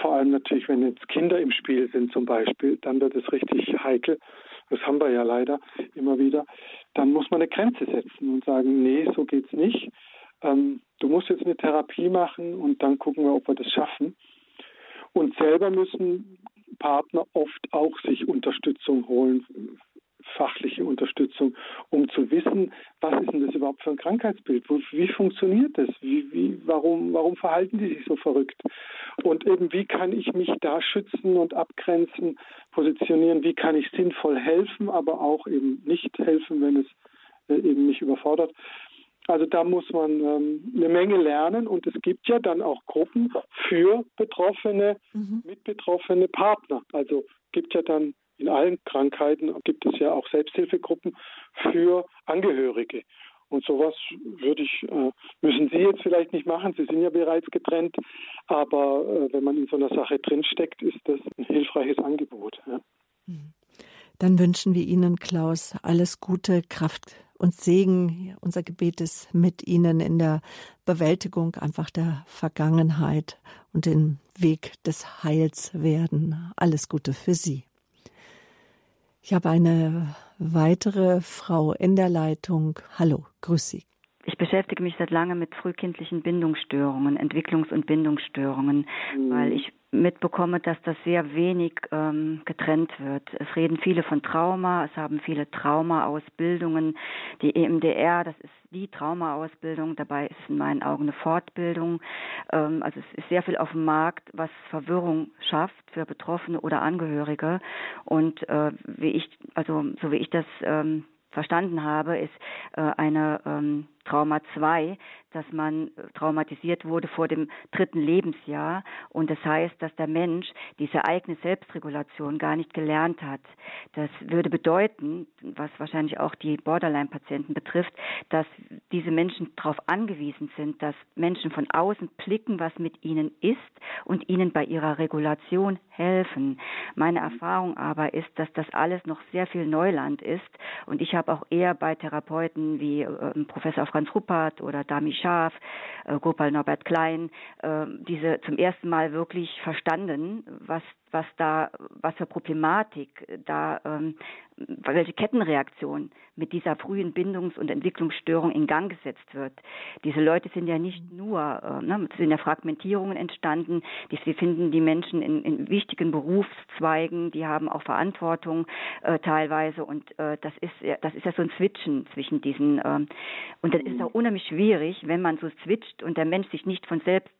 Vor allem natürlich, wenn jetzt Kinder im Spiel sind zum Beispiel, dann wird es richtig heikel. Das haben wir ja leider immer wieder. Dann muss man eine Grenze setzen und sagen, nee, so geht's nicht. Ähm, du musst jetzt eine Therapie machen und dann gucken wir, ob wir das schaffen. Und selber müssen Partner oft auch sich Unterstützung holen fachliche Unterstützung, um zu wissen, was ist denn das überhaupt für ein Krankheitsbild? Wie funktioniert das? Wie, wie, warum, warum verhalten die sich so verrückt? Und eben, wie kann ich mich da schützen und abgrenzen, positionieren? Wie kann ich sinnvoll helfen, aber auch eben nicht helfen, wenn es äh, eben mich überfordert? Also da muss man ähm, eine Menge lernen und es gibt ja dann auch Gruppen für betroffene, mhm. mitbetroffene Partner. Also gibt ja dann in allen Krankheiten gibt es ja auch Selbsthilfegruppen für Angehörige. Und sowas würde ich, äh, müssen Sie jetzt vielleicht nicht machen. Sie sind ja bereits getrennt. Aber äh, wenn man in so einer Sache drinsteckt, ist das ein hilfreiches Angebot. Ja. Dann wünschen wir Ihnen, Klaus, alles Gute, Kraft und Segen. Unser Gebet ist mit Ihnen in der Bewältigung einfach der Vergangenheit und den Weg des Heils werden. Alles Gute für Sie. Ich habe eine weitere Frau in der Leitung. Hallo, grüß Sie. Ich beschäftige mich seit langem mit frühkindlichen Bindungsstörungen, Entwicklungs- und Bindungsstörungen, mhm. weil ich mitbekomme, dass das sehr wenig ähm, getrennt wird. Es reden viele von Trauma, es haben viele Trauma-Ausbildungen. Die EMDR, das ist die Trauma-Ausbildung, dabei ist in meinen Augen eine Fortbildung. Ähm, also es ist sehr viel auf dem Markt, was Verwirrung schafft für Betroffene oder Angehörige. Und äh, wie ich, also so wie ich das ähm, verstanden habe, ist äh, eine ähm, Trauma 2, dass man äh, traumatisiert wurde vor dem dritten Lebensjahr. Und das heißt, dass der Mensch diese eigene Selbstregulation gar nicht gelernt hat. Das würde bedeuten, was wahrscheinlich auch die Borderline-Patienten betrifft, dass diese Menschen darauf angewiesen sind, dass Menschen von außen blicken, was mit ihnen ist und ihnen bei ihrer Regulation helfen. Meine Erfahrung aber ist, dass das alles noch sehr viel Neuland ist. Und ich habe auch eher bei Therapeuten wie äh, Professor Franz Ruppert oder Dami Scharf, äh, Gopal Norbert Klein, äh, diese zum ersten Mal wirklich verstanden, was was da, was für Problematik da, ähm, welche Kettenreaktion mit dieser frühen Bindungs- und Entwicklungsstörung in Gang gesetzt wird. Diese Leute sind ja nicht nur, äh, ne, sind ja Fragmentierungen entstanden, sie finden die Menschen in, in wichtigen Berufszweigen, die haben auch Verantwortung äh, teilweise. Und äh, das ist ja, das ist ja so ein Switchen zwischen diesen ähm, und dann ist es auch unheimlich schwierig, wenn man so switcht und der Mensch sich nicht von selbst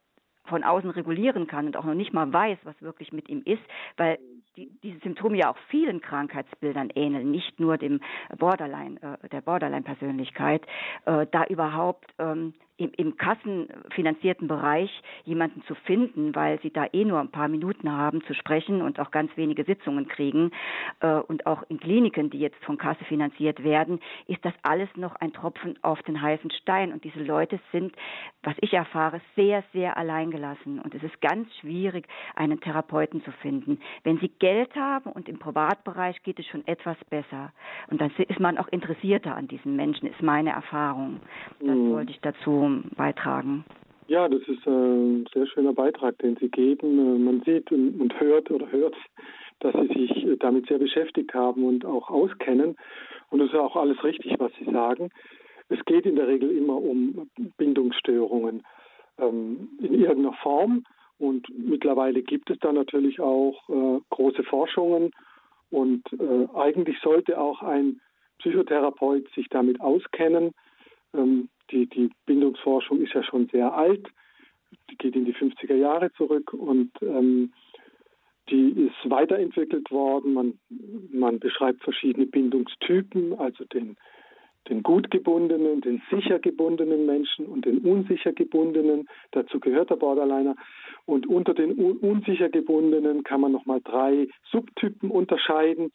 von außen regulieren kann und auch noch nicht mal weiß, was wirklich mit ihm ist, weil die, diese Symptome ja auch vielen Krankheitsbildern ähneln, nicht nur dem Borderline, äh, der Borderline-Persönlichkeit, äh, da überhaupt ähm, im, im kassenfinanzierten Bereich jemanden zu finden, weil sie da eh nur ein paar Minuten haben zu sprechen und auch ganz wenige Sitzungen kriegen äh, und auch in Kliniken, die jetzt von Kasse finanziert werden, ist das alles noch ein Tropfen auf den heißen Stein und diese Leute sind, was ich erfahre, sehr, sehr alleingelassen und es ist ganz schwierig, einen Therapeuten zu finden. Wenn sie Geld haben und im Privatbereich geht es schon etwas besser und dann ist man auch interessierter an diesen Menschen, ist meine Erfahrung. Das mhm. wollte ich dazu beitragen. Ja, das ist ein sehr schöner Beitrag, den Sie geben. Man sieht und hört oder hört dass Sie sich damit sehr beschäftigt haben und auch auskennen. Und es ist auch alles richtig, was Sie sagen. Es geht in der Regel immer um Bindungsstörungen ähm, in irgendeiner Form. Und mittlerweile gibt es da natürlich auch äh, große Forschungen. Und äh, eigentlich sollte auch ein Psychotherapeut sich damit auskennen. Die, die Bindungsforschung ist ja schon sehr alt. Die geht in die 50er Jahre zurück und ähm, die ist weiterentwickelt worden. Man, man beschreibt verschiedene Bindungstypen, also den den gut gebundenen, den sicher gebundenen Menschen und den unsicher gebundenen. Dazu gehört der Borderliner. Und unter den unsicher gebundenen kann man nochmal drei Subtypen unterscheiden.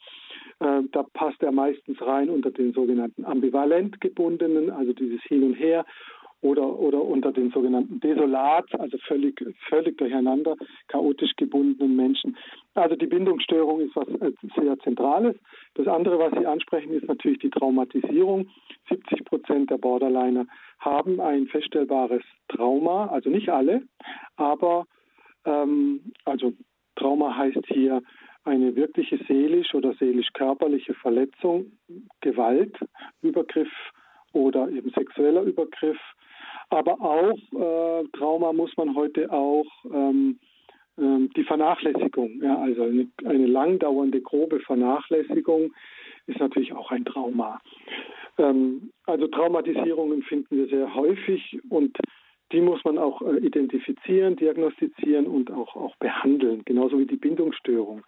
Äh, da passt er meistens rein unter den sogenannten ambivalent gebundenen, also dieses Hin und Her oder, oder unter den sogenannten Desolat, also völlig, völlig durcheinander, chaotisch gebundenen Menschen. Also die Bindungsstörung ist was äh, sehr Zentrales. Das andere, was Sie ansprechen, ist natürlich die Traumatisierung. 70 Prozent der Borderliner haben ein feststellbares Trauma, also nicht alle, aber ähm, also Trauma heißt hier eine wirkliche seelisch oder seelisch-körperliche Verletzung, Gewalt, Übergriff oder eben sexueller Übergriff, aber auch äh, Trauma muss man heute auch ähm, äh, die Vernachlässigung, ja, also eine, eine langdauernde grobe Vernachlässigung ist natürlich auch ein Trauma. Ähm, also Traumatisierungen finden wir sehr häufig und die muss man auch äh, identifizieren, diagnostizieren und auch, auch behandeln, genauso wie die Bindungsstörung.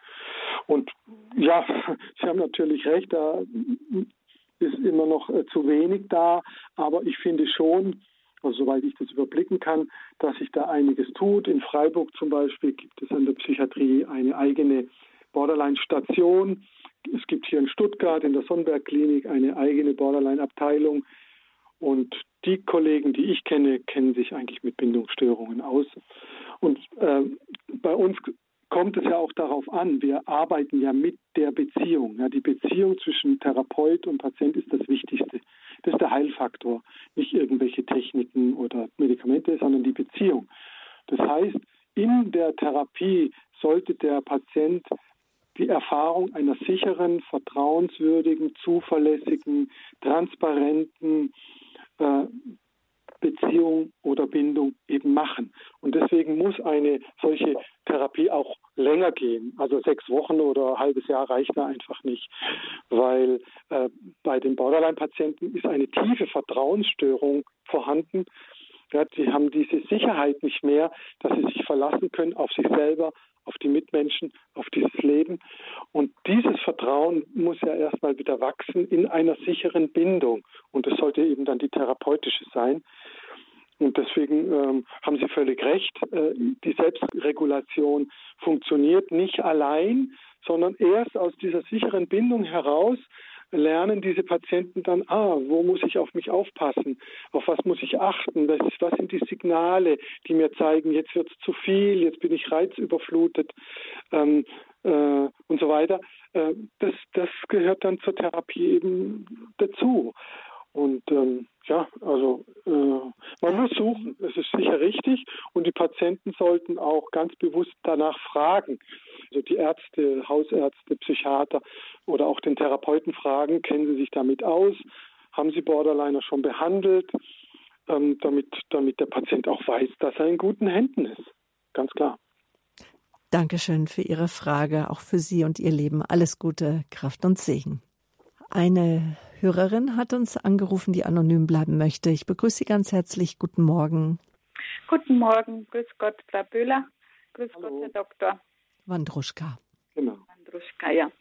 Und ja, Sie haben natürlich recht, da ist immer noch äh, zu wenig da, aber ich finde schon, also soweit ich das überblicken kann, dass sich da einiges tut. In Freiburg zum Beispiel gibt es an der Psychiatrie eine eigene Borderline-Station. Es gibt hier in Stuttgart in der Sonnenberg-Klinik eine eigene Borderline-Abteilung. Und die Kollegen, die ich kenne, kennen sich eigentlich mit Bindungsstörungen aus. Und äh, bei uns kommt es ja auch darauf an, wir arbeiten ja mit der Beziehung. Ja, die Beziehung zwischen Therapeut und Patient ist das Wichtigste. Das ist der Heilfaktor. Nicht irgendwelche Techniken oder Medikamente, sondern die Beziehung. Das heißt, in der Therapie sollte der Patient die Erfahrung einer sicheren, vertrauenswürdigen, zuverlässigen, transparenten äh, Beziehung oder Bindung eben machen. Und deswegen muss eine solche Therapie auch länger gehen. Also sechs Wochen oder ein halbes Jahr reicht da einfach nicht, weil äh, bei den Borderline-Patienten ist eine tiefe Vertrauensstörung vorhanden. Ja, haben diese Sicherheit nicht mehr, dass sie sich verlassen können auf sich selber, auf die Mitmenschen, auf dieses Leben. Und dieses Vertrauen muss ja erstmal wieder wachsen in einer sicheren Bindung. Und das sollte eben dann die therapeutische sein. Und deswegen ähm, haben Sie völlig recht. Äh, die Selbstregulation funktioniert nicht allein, sondern erst aus dieser sicheren Bindung heraus lernen diese Patienten dann, ah, wo muss ich auf mich aufpassen? Auf was muss ich achten? Was, was sind die Signale, die mir zeigen, jetzt wird es zu viel, jetzt bin ich reizüberflutet ähm, äh, und so weiter. Äh, das, das gehört dann zur Therapie eben dazu. Und ähm, ja, also äh, man muss suchen, es ist sicher richtig und die Patienten sollten auch ganz bewusst danach fragen. Also die Ärzte, Hausärzte, Psychiater oder auch den Therapeuten fragen, kennen Sie sich damit aus? Haben Sie Borderliner schon behandelt? Ähm, damit, damit der Patient auch weiß, dass er in guten Händen ist. Ganz klar. Dankeschön für Ihre Frage, auch für Sie und Ihr Leben. Alles Gute, Kraft und Segen. Eine Hörerin hat uns angerufen, die anonym bleiben möchte. Ich begrüße Sie ganz herzlich. Guten Morgen. Guten Morgen. Grüß Gott, Frau Böhler. Grüß Hallo. Gott, Herr Doktor. Wandruschka. Genau. Wandruschka, ja.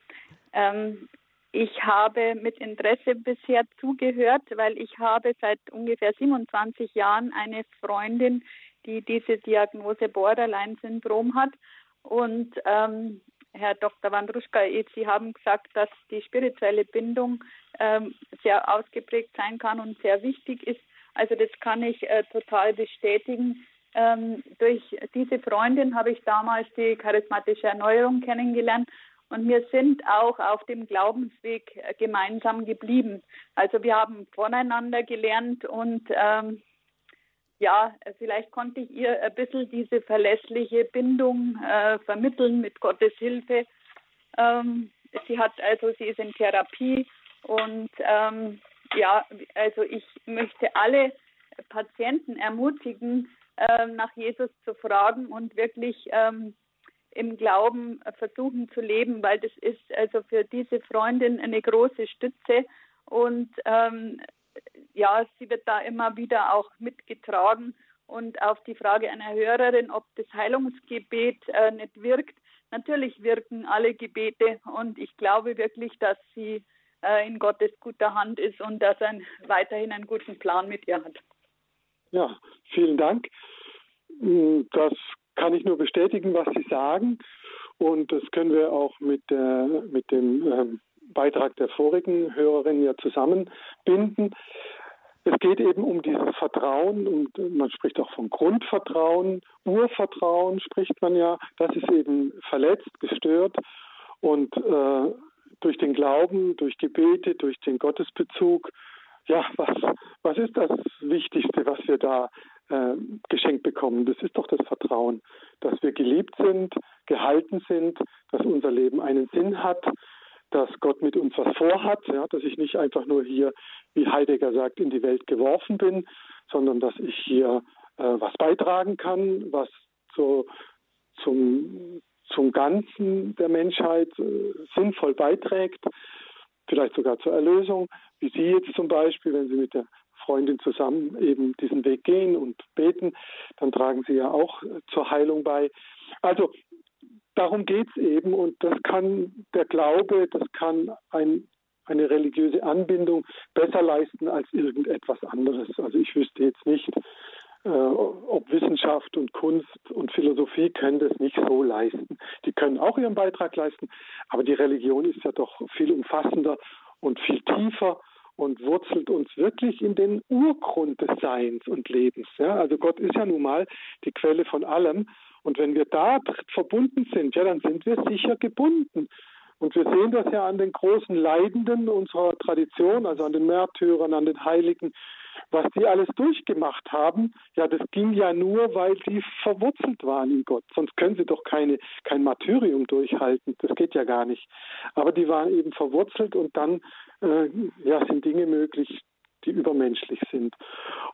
Ähm, ich habe mit Interesse bisher zugehört, weil ich habe seit ungefähr 27 Jahren eine Freundin, die diese Diagnose Borderline-Syndrom hat. Und ähm, Herr Dr. Wandruschka, Sie haben gesagt, dass die spirituelle Bindung ähm, sehr ausgeprägt sein kann und sehr wichtig ist. Also das kann ich äh, total bestätigen. Ähm, durch diese Freundin habe ich damals die charismatische Erneuerung kennengelernt und wir sind auch auf dem Glaubensweg äh, gemeinsam geblieben. Also wir haben voneinander gelernt und ähm, ja, vielleicht konnte ich ihr ein bisschen diese verlässliche Bindung äh, vermitteln mit Gottes Hilfe. Ähm, sie hat also, sie ist in Therapie und ähm, ja, also ich möchte alle Patienten ermutigen, äh, nach Jesus zu fragen und wirklich ähm, im Glauben versuchen zu leben, weil das ist also für diese Freundin eine große Stütze und ähm, ja, sie wird da immer wieder auch mitgetragen und auf die Frage einer Hörerin, ob das Heilungsgebet äh, nicht wirkt, natürlich wirken alle Gebete und ich glaube wirklich, dass sie äh, in Gottes guter Hand ist und dass er weiterhin einen guten Plan mit ihr hat. Ja, vielen Dank. Mm, das kann ich nur bestätigen, was Sie sagen. Und das können wir auch mit, der, mit dem ähm, Beitrag der vorigen Hörerin ja zusammenbinden. Es geht eben um dieses Vertrauen und man spricht auch von Grundvertrauen, Urvertrauen spricht man ja. Das ist eben verletzt, gestört und äh, durch den Glauben, durch Gebete, durch den Gottesbezug, ja, was, was ist das Wichtigste, was wir da äh, geschenkt bekommen? Das ist doch das Vertrauen, dass wir geliebt sind, gehalten sind, dass unser Leben einen Sinn hat, dass Gott mit uns was vorhat, ja, dass ich nicht einfach nur hier, wie Heidegger sagt, in die Welt geworfen bin, sondern dass ich hier äh, was beitragen kann, was so zum, zum Ganzen der Menschheit äh, sinnvoll beiträgt, vielleicht sogar zur Erlösung, wie Sie jetzt zum Beispiel, wenn Sie mit der Freundin zusammen eben diesen Weg gehen und beten, dann tragen Sie ja auch zur Heilung bei. Also darum geht es eben und das kann der Glaube, das kann ein, eine religiöse Anbindung besser leisten als irgendetwas anderes. Also ich wüsste jetzt nicht, äh, ob Wissenschaft und Kunst und Philosophie können das nicht so leisten. Die können auch ihren Beitrag leisten, aber die Religion ist ja doch viel umfassender und viel tiefer und wurzelt uns wirklich in den Urgrund des Seins und Lebens. Ja? Also Gott ist ja nun mal die Quelle von allem. Und wenn wir da verbunden sind, ja, dann sind wir sicher gebunden. Und wir sehen das ja an den großen Leidenden unserer Tradition, also an den Märtyrern, an den Heiligen, was die alles durchgemacht haben, ja, das ging ja nur, weil sie verwurzelt waren in Gott. Sonst können sie doch keine, kein Martyrium durchhalten. Das geht ja gar nicht. Aber die waren eben verwurzelt und dann äh, ja, sind Dinge möglich, die übermenschlich sind.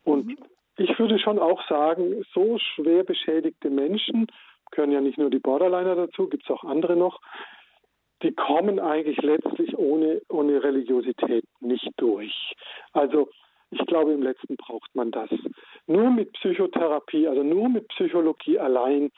Und mhm. ich würde schon auch sagen, so schwer beschädigte Menschen, gehören ja nicht nur die Borderliner dazu, gibt es auch andere noch, die kommen eigentlich letztlich ohne, ohne Religiosität nicht durch. Also ich glaube, im letzten braucht man das. Nur mit Psychotherapie, also nur mit Psychologie allein,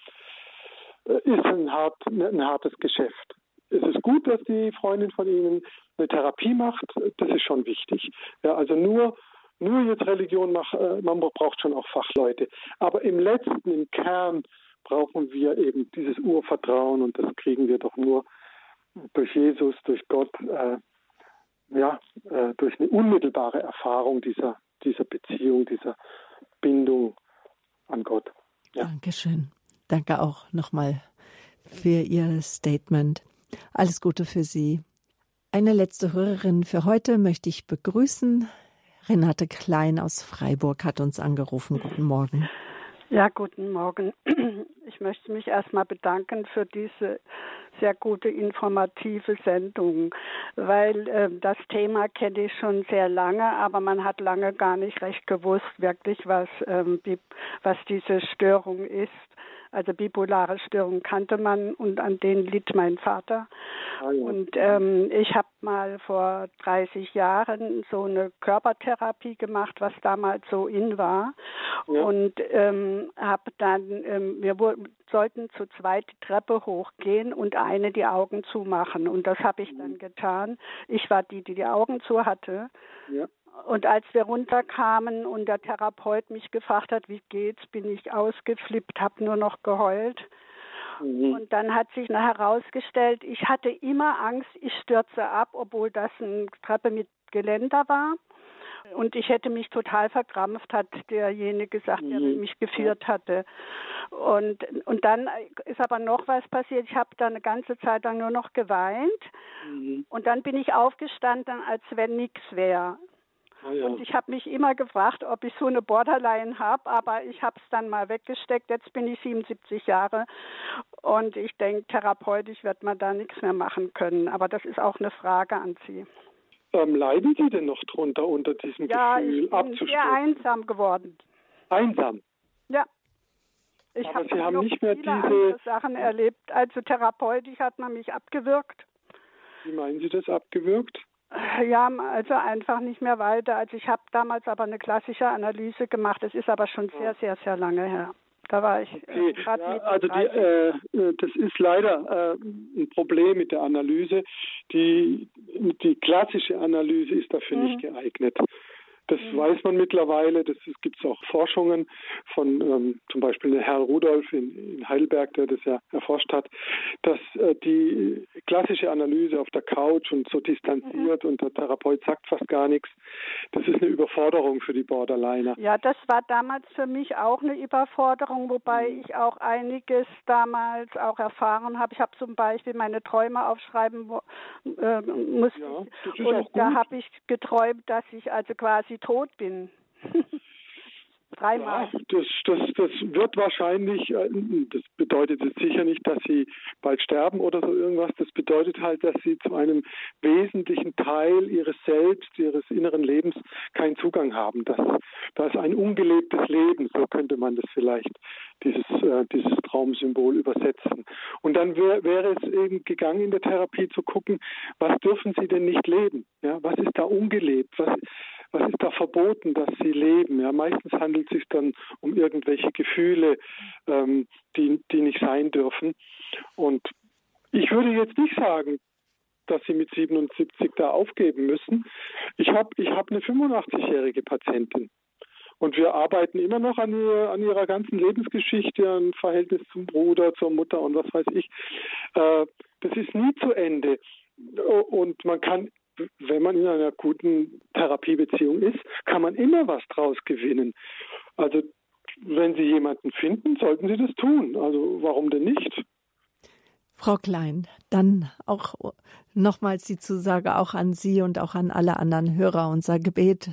äh, ist ein, hart, ein hartes Geschäft. Es ist gut, dass die Freundin von Ihnen eine Therapie macht. Das ist schon wichtig. Ja, also nur, nur jetzt Religion macht, äh, man braucht schon auch Fachleute. Aber im letzten, im Kern brauchen wir eben dieses Urvertrauen und das kriegen wir doch nur durch Jesus, durch Gott, äh, ja, äh, durch eine unmittelbare Erfahrung dieser, dieser Beziehung, dieser Bindung an Gott. Ja. Dankeschön. Danke auch nochmal für Ihr Statement. Alles Gute für Sie. Eine letzte Hörerin für heute möchte ich begrüßen. Renate Klein aus Freiburg hat uns angerufen. Guten Morgen. Ja, guten Morgen. Ich möchte mich erstmal bedanken für diese sehr gute informative Sendung, weil äh, das Thema kenne ich schon sehr lange, aber man hat lange gar nicht recht gewusst, wirklich was, ähm, was diese Störung ist. Also bipolare Störung kannte man und an denen litt mein Vater. Ah, und ähm, ich habe mal vor 30 Jahren so eine Körpertherapie gemacht, was damals so in war. Ja. Und ähm, habe dann, ähm, wir sollten zu zweit die Treppe hochgehen und eine die Augen zumachen. Und das habe ich dann mhm. getan. Ich war die, die die Augen zu hatte. Ja. Und als wir runterkamen und der Therapeut mich gefragt hat, wie geht's, bin ich ausgeflippt, habe nur noch geheult. Mhm. Und dann hat sich herausgestellt, ich hatte immer Angst, ich stürze ab, obwohl das eine Treppe mit Geländer war. Und ich hätte mich total verkrampft, hat derjenige gesagt, der mhm. mich geführt hatte. Und, und dann ist aber noch was passiert. Ich habe da eine ganze Zeit lang nur noch geweint. Mhm. Und dann bin ich aufgestanden, als wenn nichts wäre. Ah, ja. Und ich habe mich immer gefragt, ob ich so eine Borderline habe, aber ich habe es dann mal weggesteckt. Jetzt bin ich 77 Jahre und ich denke, therapeutisch wird man da nichts mehr machen können. Aber das ist auch eine Frage an Sie. Ähm, leiden Sie denn noch drunter unter diesem ja, Gefühl, abzustimmen? Ja, ich bin sehr einsam geworden. Einsam? Ja. Ich habe hab nicht mehr diese Sachen erlebt. Also therapeutisch hat man mich abgewürgt. Wie meinen Sie das abgewürgt? Ja, also einfach nicht mehr weiter. Also ich habe damals aber eine klassische Analyse gemacht. Das ist aber schon sehr, sehr, sehr lange her. Da war ich äh, okay. ja, Also die, äh, äh, das ist leider äh, ein Problem mit der Analyse. Die, die klassische Analyse ist dafür mhm. nicht geeignet. Das mhm. weiß man mittlerweile. Das gibt es auch Forschungen von ähm, zum Beispiel Herr Rudolf in, in, Heidelberg, der das ja erforscht hat, dass äh, die klassische Analyse auf der Couch und so distanziert mhm. und der Therapeut sagt fast gar nichts, das ist eine Überforderung für die Borderliner. Ja, das war damals für mich auch eine Überforderung, wobei mhm. ich auch einiges damals auch erfahren habe. Ich habe zum Beispiel meine Träume aufschreiben äh, musste ja, und da habe ich geträumt, dass ich also quasi quasi tot bin. Dreimal. Ja, das, das, das wird wahrscheinlich, äh, das bedeutet jetzt sicher nicht, dass sie bald sterben oder so irgendwas. Das bedeutet halt, dass sie zu einem wesentlichen Teil ihres Selbst, ihres inneren Lebens keinen Zugang haben. Das, das ist ein ungelebtes Leben, so könnte man das vielleicht, dieses, äh, dieses Traumsymbol übersetzen. Und dann wär, wäre es eben gegangen in der Therapie zu gucken, was dürfen sie denn nicht leben? Ja, was ist da ungelebt? Was, was ist da verboten, dass sie leben? Ja, meistens handelt es sich dann um irgendwelche Gefühle, ähm, die, die nicht sein dürfen. Und ich würde jetzt nicht sagen, dass sie mit 77 da aufgeben müssen. Ich habe ich hab eine 85-jährige Patientin. Und wir arbeiten immer noch an, ihr, an ihrer ganzen Lebensgeschichte, an Verhältnis zum Bruder, zur Mutter und was weiß ich. Äh, das ist nie zu Ende. Und man kann wenn man in einer guten Therapiebeziehung ist, kann man immer was draus gewinnen. Also wenn Sie jemanden finden, sollten Sie das tun. Also warum denn nicht? Frau Klein, dann auch nochmals die Zusage auch an Sie und auch an alle anderen Hörer. Unser Gebet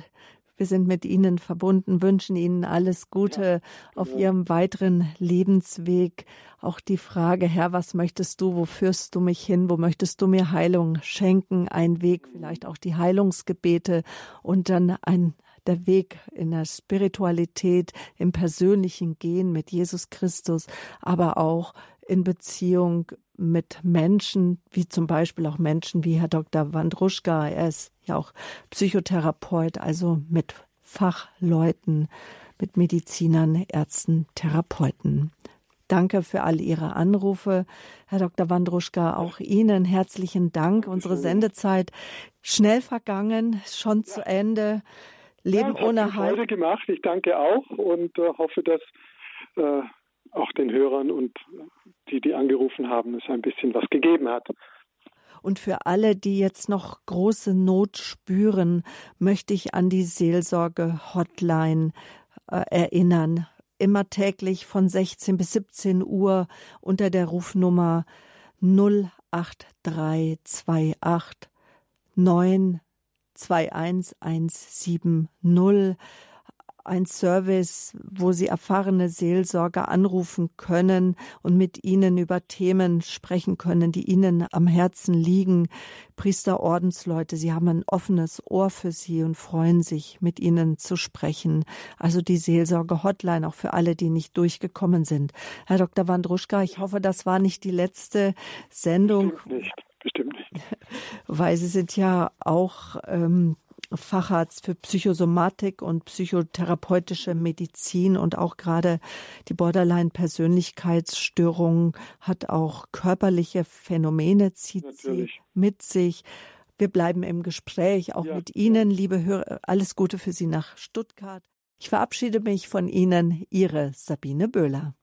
wir sind mit Ihnen verbunden, wünschen Ihnen alles Gute ja, auf ja. Ihrem weiteren Lebensweg. Auch die Frage, Herr, was möchtest du, wo führst du mich hin, wo möchtest du mir Heilung schenken? Ein Weg, vielleicht auch die Heilungsgebete und dann ein der Weg in der Spiritualität, im persönlichen Gehen mit Jesus Christus, aber auch in Beziehung mit Menschen, wie zum Beispiel auch Menschen wie Herr Dr. Wandruschka. Er ist ja auch Psychotherapeut, also mit Fachleuten, mit Medizinern, Ärzten, Therapeuten. Danke für all Ihre Anrufe, Herr Dr. Wandruschka. Auch Ihnen herzlichen Dank. Unsere Sendezeit schnell vergangen, schon zu Ende. Leben ja, ohne Halt. gemacht. Ich danke auch und äh, hoffe, dass äh, auch den Hörern und die, die angerufen haben, es ein bisschen was gegeben hat. Und für alle, die jetzt noch große Not spüren, möchte ich an die Seelsorge-Hotline äh, erinnern. Immer täglich von 16 bis 17 Uhr unter der Rufnummer 08328 92170 ein Service, wo Sie erfahrene Seelsorger anrufen können und mit ihnen über Themen sprechen können, die Ihnen am Herzen liegen. Priester, Ordensleute, Sie haben ein offenes Ohr für Sie und freuen sich, mit Ihnen zu sprechen. Also die Seelsorge-Hotline auch für alle, die nicht durchgekommen sind. Herr Dr. Wandruschka, ich hoffe, das war nicht die letzte Sendung. Bestimmt nicht. Bestimmt nicht. Weil Sie sind ja auch ähm, Facharzt für Psychosomatik und psychotherapeutische Medizin und auch gerade die Borderline-Persönlichkeitsstörung hat auch körperliche Phänomene, zieht Natürlich. sie mit sich. Wir bleiben im Gespräch, auch ja, mit Ihnen, liebe Hörer. Alles Gute für Sie nach Stuttgart. Ich verabschiede mich von Ihnen, Ihre Sabine Böhler.